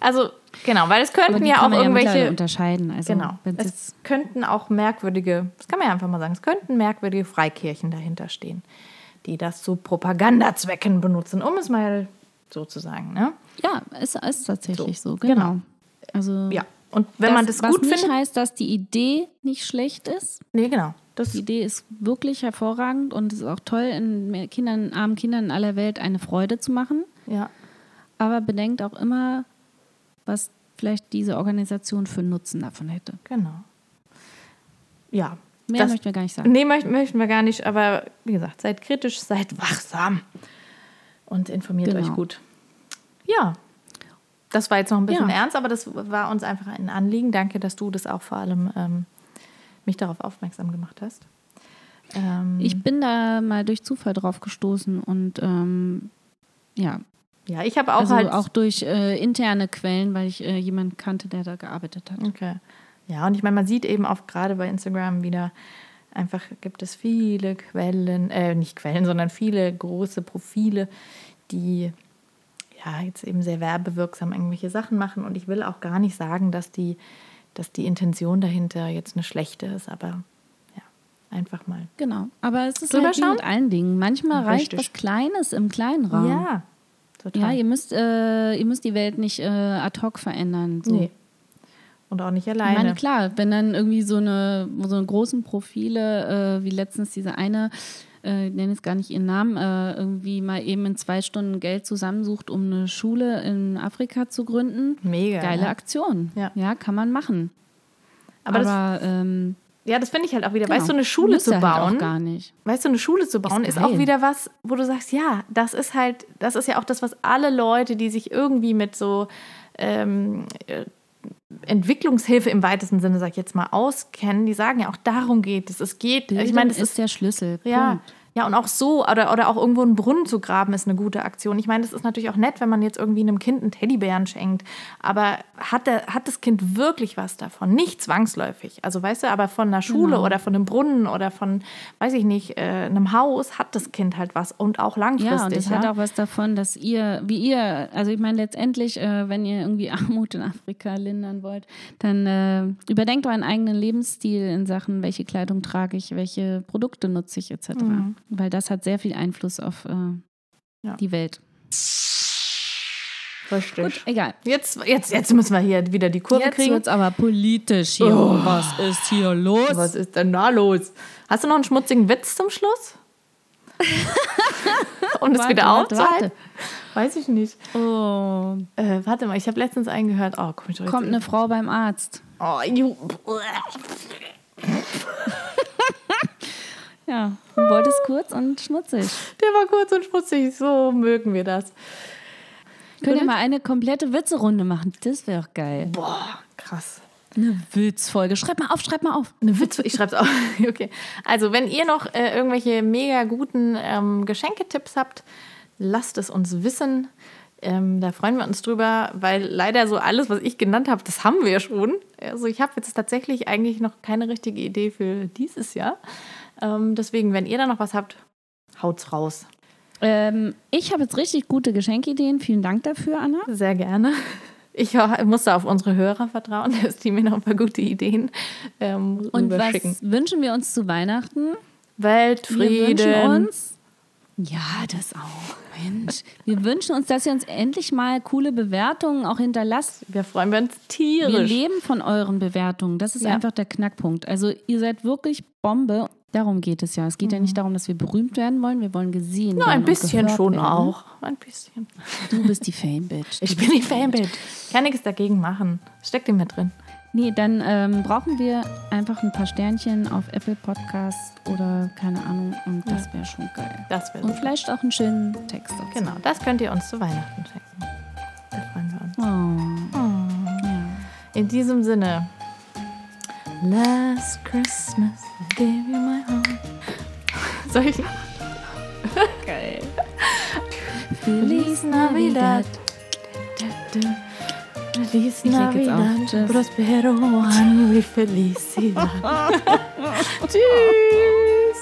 Also Genau, weil es könnten ja auch irgendwelche ja unterscheiden. Also, genau, es könnten auch merkwürdige, das kann man ja einfach mal sagen, es könnten merkwürdige Freikirchen dahinter stehen, die das zu Propagandazwecken benutzen, um es mal so zu sagen. Ne? Ja, es ist tatsächlich so, so genau. genau. Also ja. Und wenn das, man das gut was findet, heißt, dass die Idee nicht schlecht ist. Nee, genau. Das die Idee ist wirklich hervorragend und es ist auch toll, in Kindern, armen Kindern in aller Welt eine Freude zu machen. Ja. Aber bedenkt auch immer, was vielleicht diese Organisation für Nutzen davon hätte. Genau. Ja. Mehr das, möchten wir gar nicht sagen. Nee, möchten, möchten wir gar nicht, aber wie gesagt, seid kritisch, seid wachsam und informiert genau. euch gut. Ja, das war jetzt noch ein bisschen ja. ernst, aber das war uns einfach ein Anliegen. Danke, dass du das auch vor allem ähm, mich darauf aufmerksam gemacht hast. Ähm, ich bin da mal durch Zufall drauf gestoßen und ähm, ja, Ja, ich habe auch also halt auch durch äh, interne Quellen, weil ich äh, jemanden kannte, der da gearbeitet hat. Okay. Ja, und ich meine, man sieht eben auch gerade bei Instagram wieder, einfach gibt es viele Quellen, äh, nicht Quellen, sondern viele große Profile, die ja jetzt eben sehr werbewirksam irgendwelche Sachen machen. Und ich will auch gar nicht sagen, dass die, dass die Intention dahinter jetzt eine schlechte ist, aber ja, einfach mal. Genau. Aber es ist halt mit allen Dingen. Manchmal reicht was Kleines im kleinen Raum. Ja, total. Ja, ihr müsst, äh, ihr müsst die Welt nicht äh, ad hoc verändern. So. nee. Und auch nicht Ich alleine. meine, klar, wenn dann irgendwie so eine, so eine großen Profile, äh, wie letztens diese eine, äh, ich nenne jetzt gar nicht ihren Namen, äh, irgendwie mal eben in zwei Stunden Geld zusammensucht, um eine Schule in Afrika zu gründen. Mega. Geile ja. Aktion. Ja. kann man machen. Aber, das, Aber ähm, ja, das finde ich halt auch wieder. genau, Weißt du, eine Schule müsst zu ihr halt bauen, auch gar nicht. weißt du, eine Schule zu bauen, ist, Ist auch wieder was, wo du sagst, ja, das ist halt, das ist ja auch das, was alle Leute, die sich irgendwie mit so ähm, äh, Entwicklungshilfe im weitesten Sinne, sag ich jetzt mal, auskennen, die sagen ja auch, darum geht es. Es geht, Bildung ich meine, das ist ist der Schlüssel. Punkt. ja, und auch so, oder, oder auch irgendwo einen Brunnen zu graben, ist eine gute Aktion. Ich meine, das ist natürlich auch nett, wenn man jetzt irgendwie einem Kind einen Teddybären schenkt. Aber hat, der, hat das Kind wirklich was davon? Nicht zwangsläufig. Also, weißt du, aber von einer Schule Genau. oder von einem Brunnen oder von, weiß ich nicht, äh, einem Haus hat das Kind halt was. Und auch langfristig. Ja, und das hat auch was davon, dass ihr, wie ihr, also ich meine letztendlich, äh, wenn ihr irgendwie [laughs] Armut in Afrika lindern wollt, dann äh, überdenkt euren eigenen Lebensstil in Sachen, welche Kleidung trage ich, welche Produkte nutze ich etc. Weil das hat sehr viel Einfluss auf äh, Ja. die Welt. Richtig. Egal. Jetzt, jetzt, jetzt müssen wir hier wieder die Kurve Jetzt kriegen. wird's aber politisch hier. Was ist hier los? Was ist denn da los? Hast du noch einen schmutzigen Witz zum Schluss? [laughs] um das Warte, wieder warte, aufzuhalten? Weiß ich nicht. Oh, Äh, warte mal, ich habe letztens einen gehört. Oh, komm jetzt kommt eine Frau beim Arzt. Oh. [laughs] Ja, du wolltest kurz und schmutzig. Der war kurz und schmutzig. So mögen wir das. Können wir mal eine komplette Witzerunde machen? Das wäre doch geil. Boah, krass. Eine Witzfolge. Schreib mal auf, schreib mal auf. Eine Witz, ich schreibe es auf. [laughs] Okay. Also, wenn ihr noch äh, irgendwelche mega guten ähm, Geschenketipps habt, lasst es uns wissen. Ähm, da freuen wir uns drüber, weil leider so alles, was ich genannt habe, das haben wir schon. Also ich habe jetzt tatsächlich eigentlich noch keine richtige Idee für dieses Jahr. Ähm, deswegen, wenn ihr da noch was habt, haut's raus. Ähm, ich habe jetzt richtig gute Geschenkideen. Vielen Dank dafür, Anna. Sehr gerne. Ich muss da auf unsere Hörer vertrauen, [laughs] dass die mir noch ein paar gute Ideen ähm, Und was wünschen wir uns zu Weihnachten? Wir Weltfrieden. wünschen uns. Ja, das auch. Mensch. Wir wünschen uns, dass ihr uns endlich mal coole Bewertungen auch hinterlasst. Wir freuen uns Wir tierisch. leben von euren Bewertungen. Das ist Ja. einfach der Knackpunkt. Also ihr seid wirklich Bombe. Darum geht es ja. Es geht ja nicht darum, dass wir berühmt werden wollen. Wir wollen gesehen Na, werden. ein bisschen schon werden. auch. Ein bisschen. Du bist die Fame-Bitch. Ich bin die Fanbild. Kann nichts dagegen machen. Steckt in mir drin. Nee, dann ähm, brauchen wir einfach ein paar Sternchen auf Apple Podcast oder keine Ahnung. Und das wäre schon geil. Das wäre Und super. vielleicht auch einen schönen Text dazu. Genau, das könnt ihr uns zu Weihnachten schenken. Da freuen wir uns. Oh, ja. In diesem Sinne. Last Christmas, I gave you my heart. Soll ich? Geil. Feliz Navidad. Feliz leg jetzt auf. Navidad. Prospero anni felicidad. [laughs] Tschüss.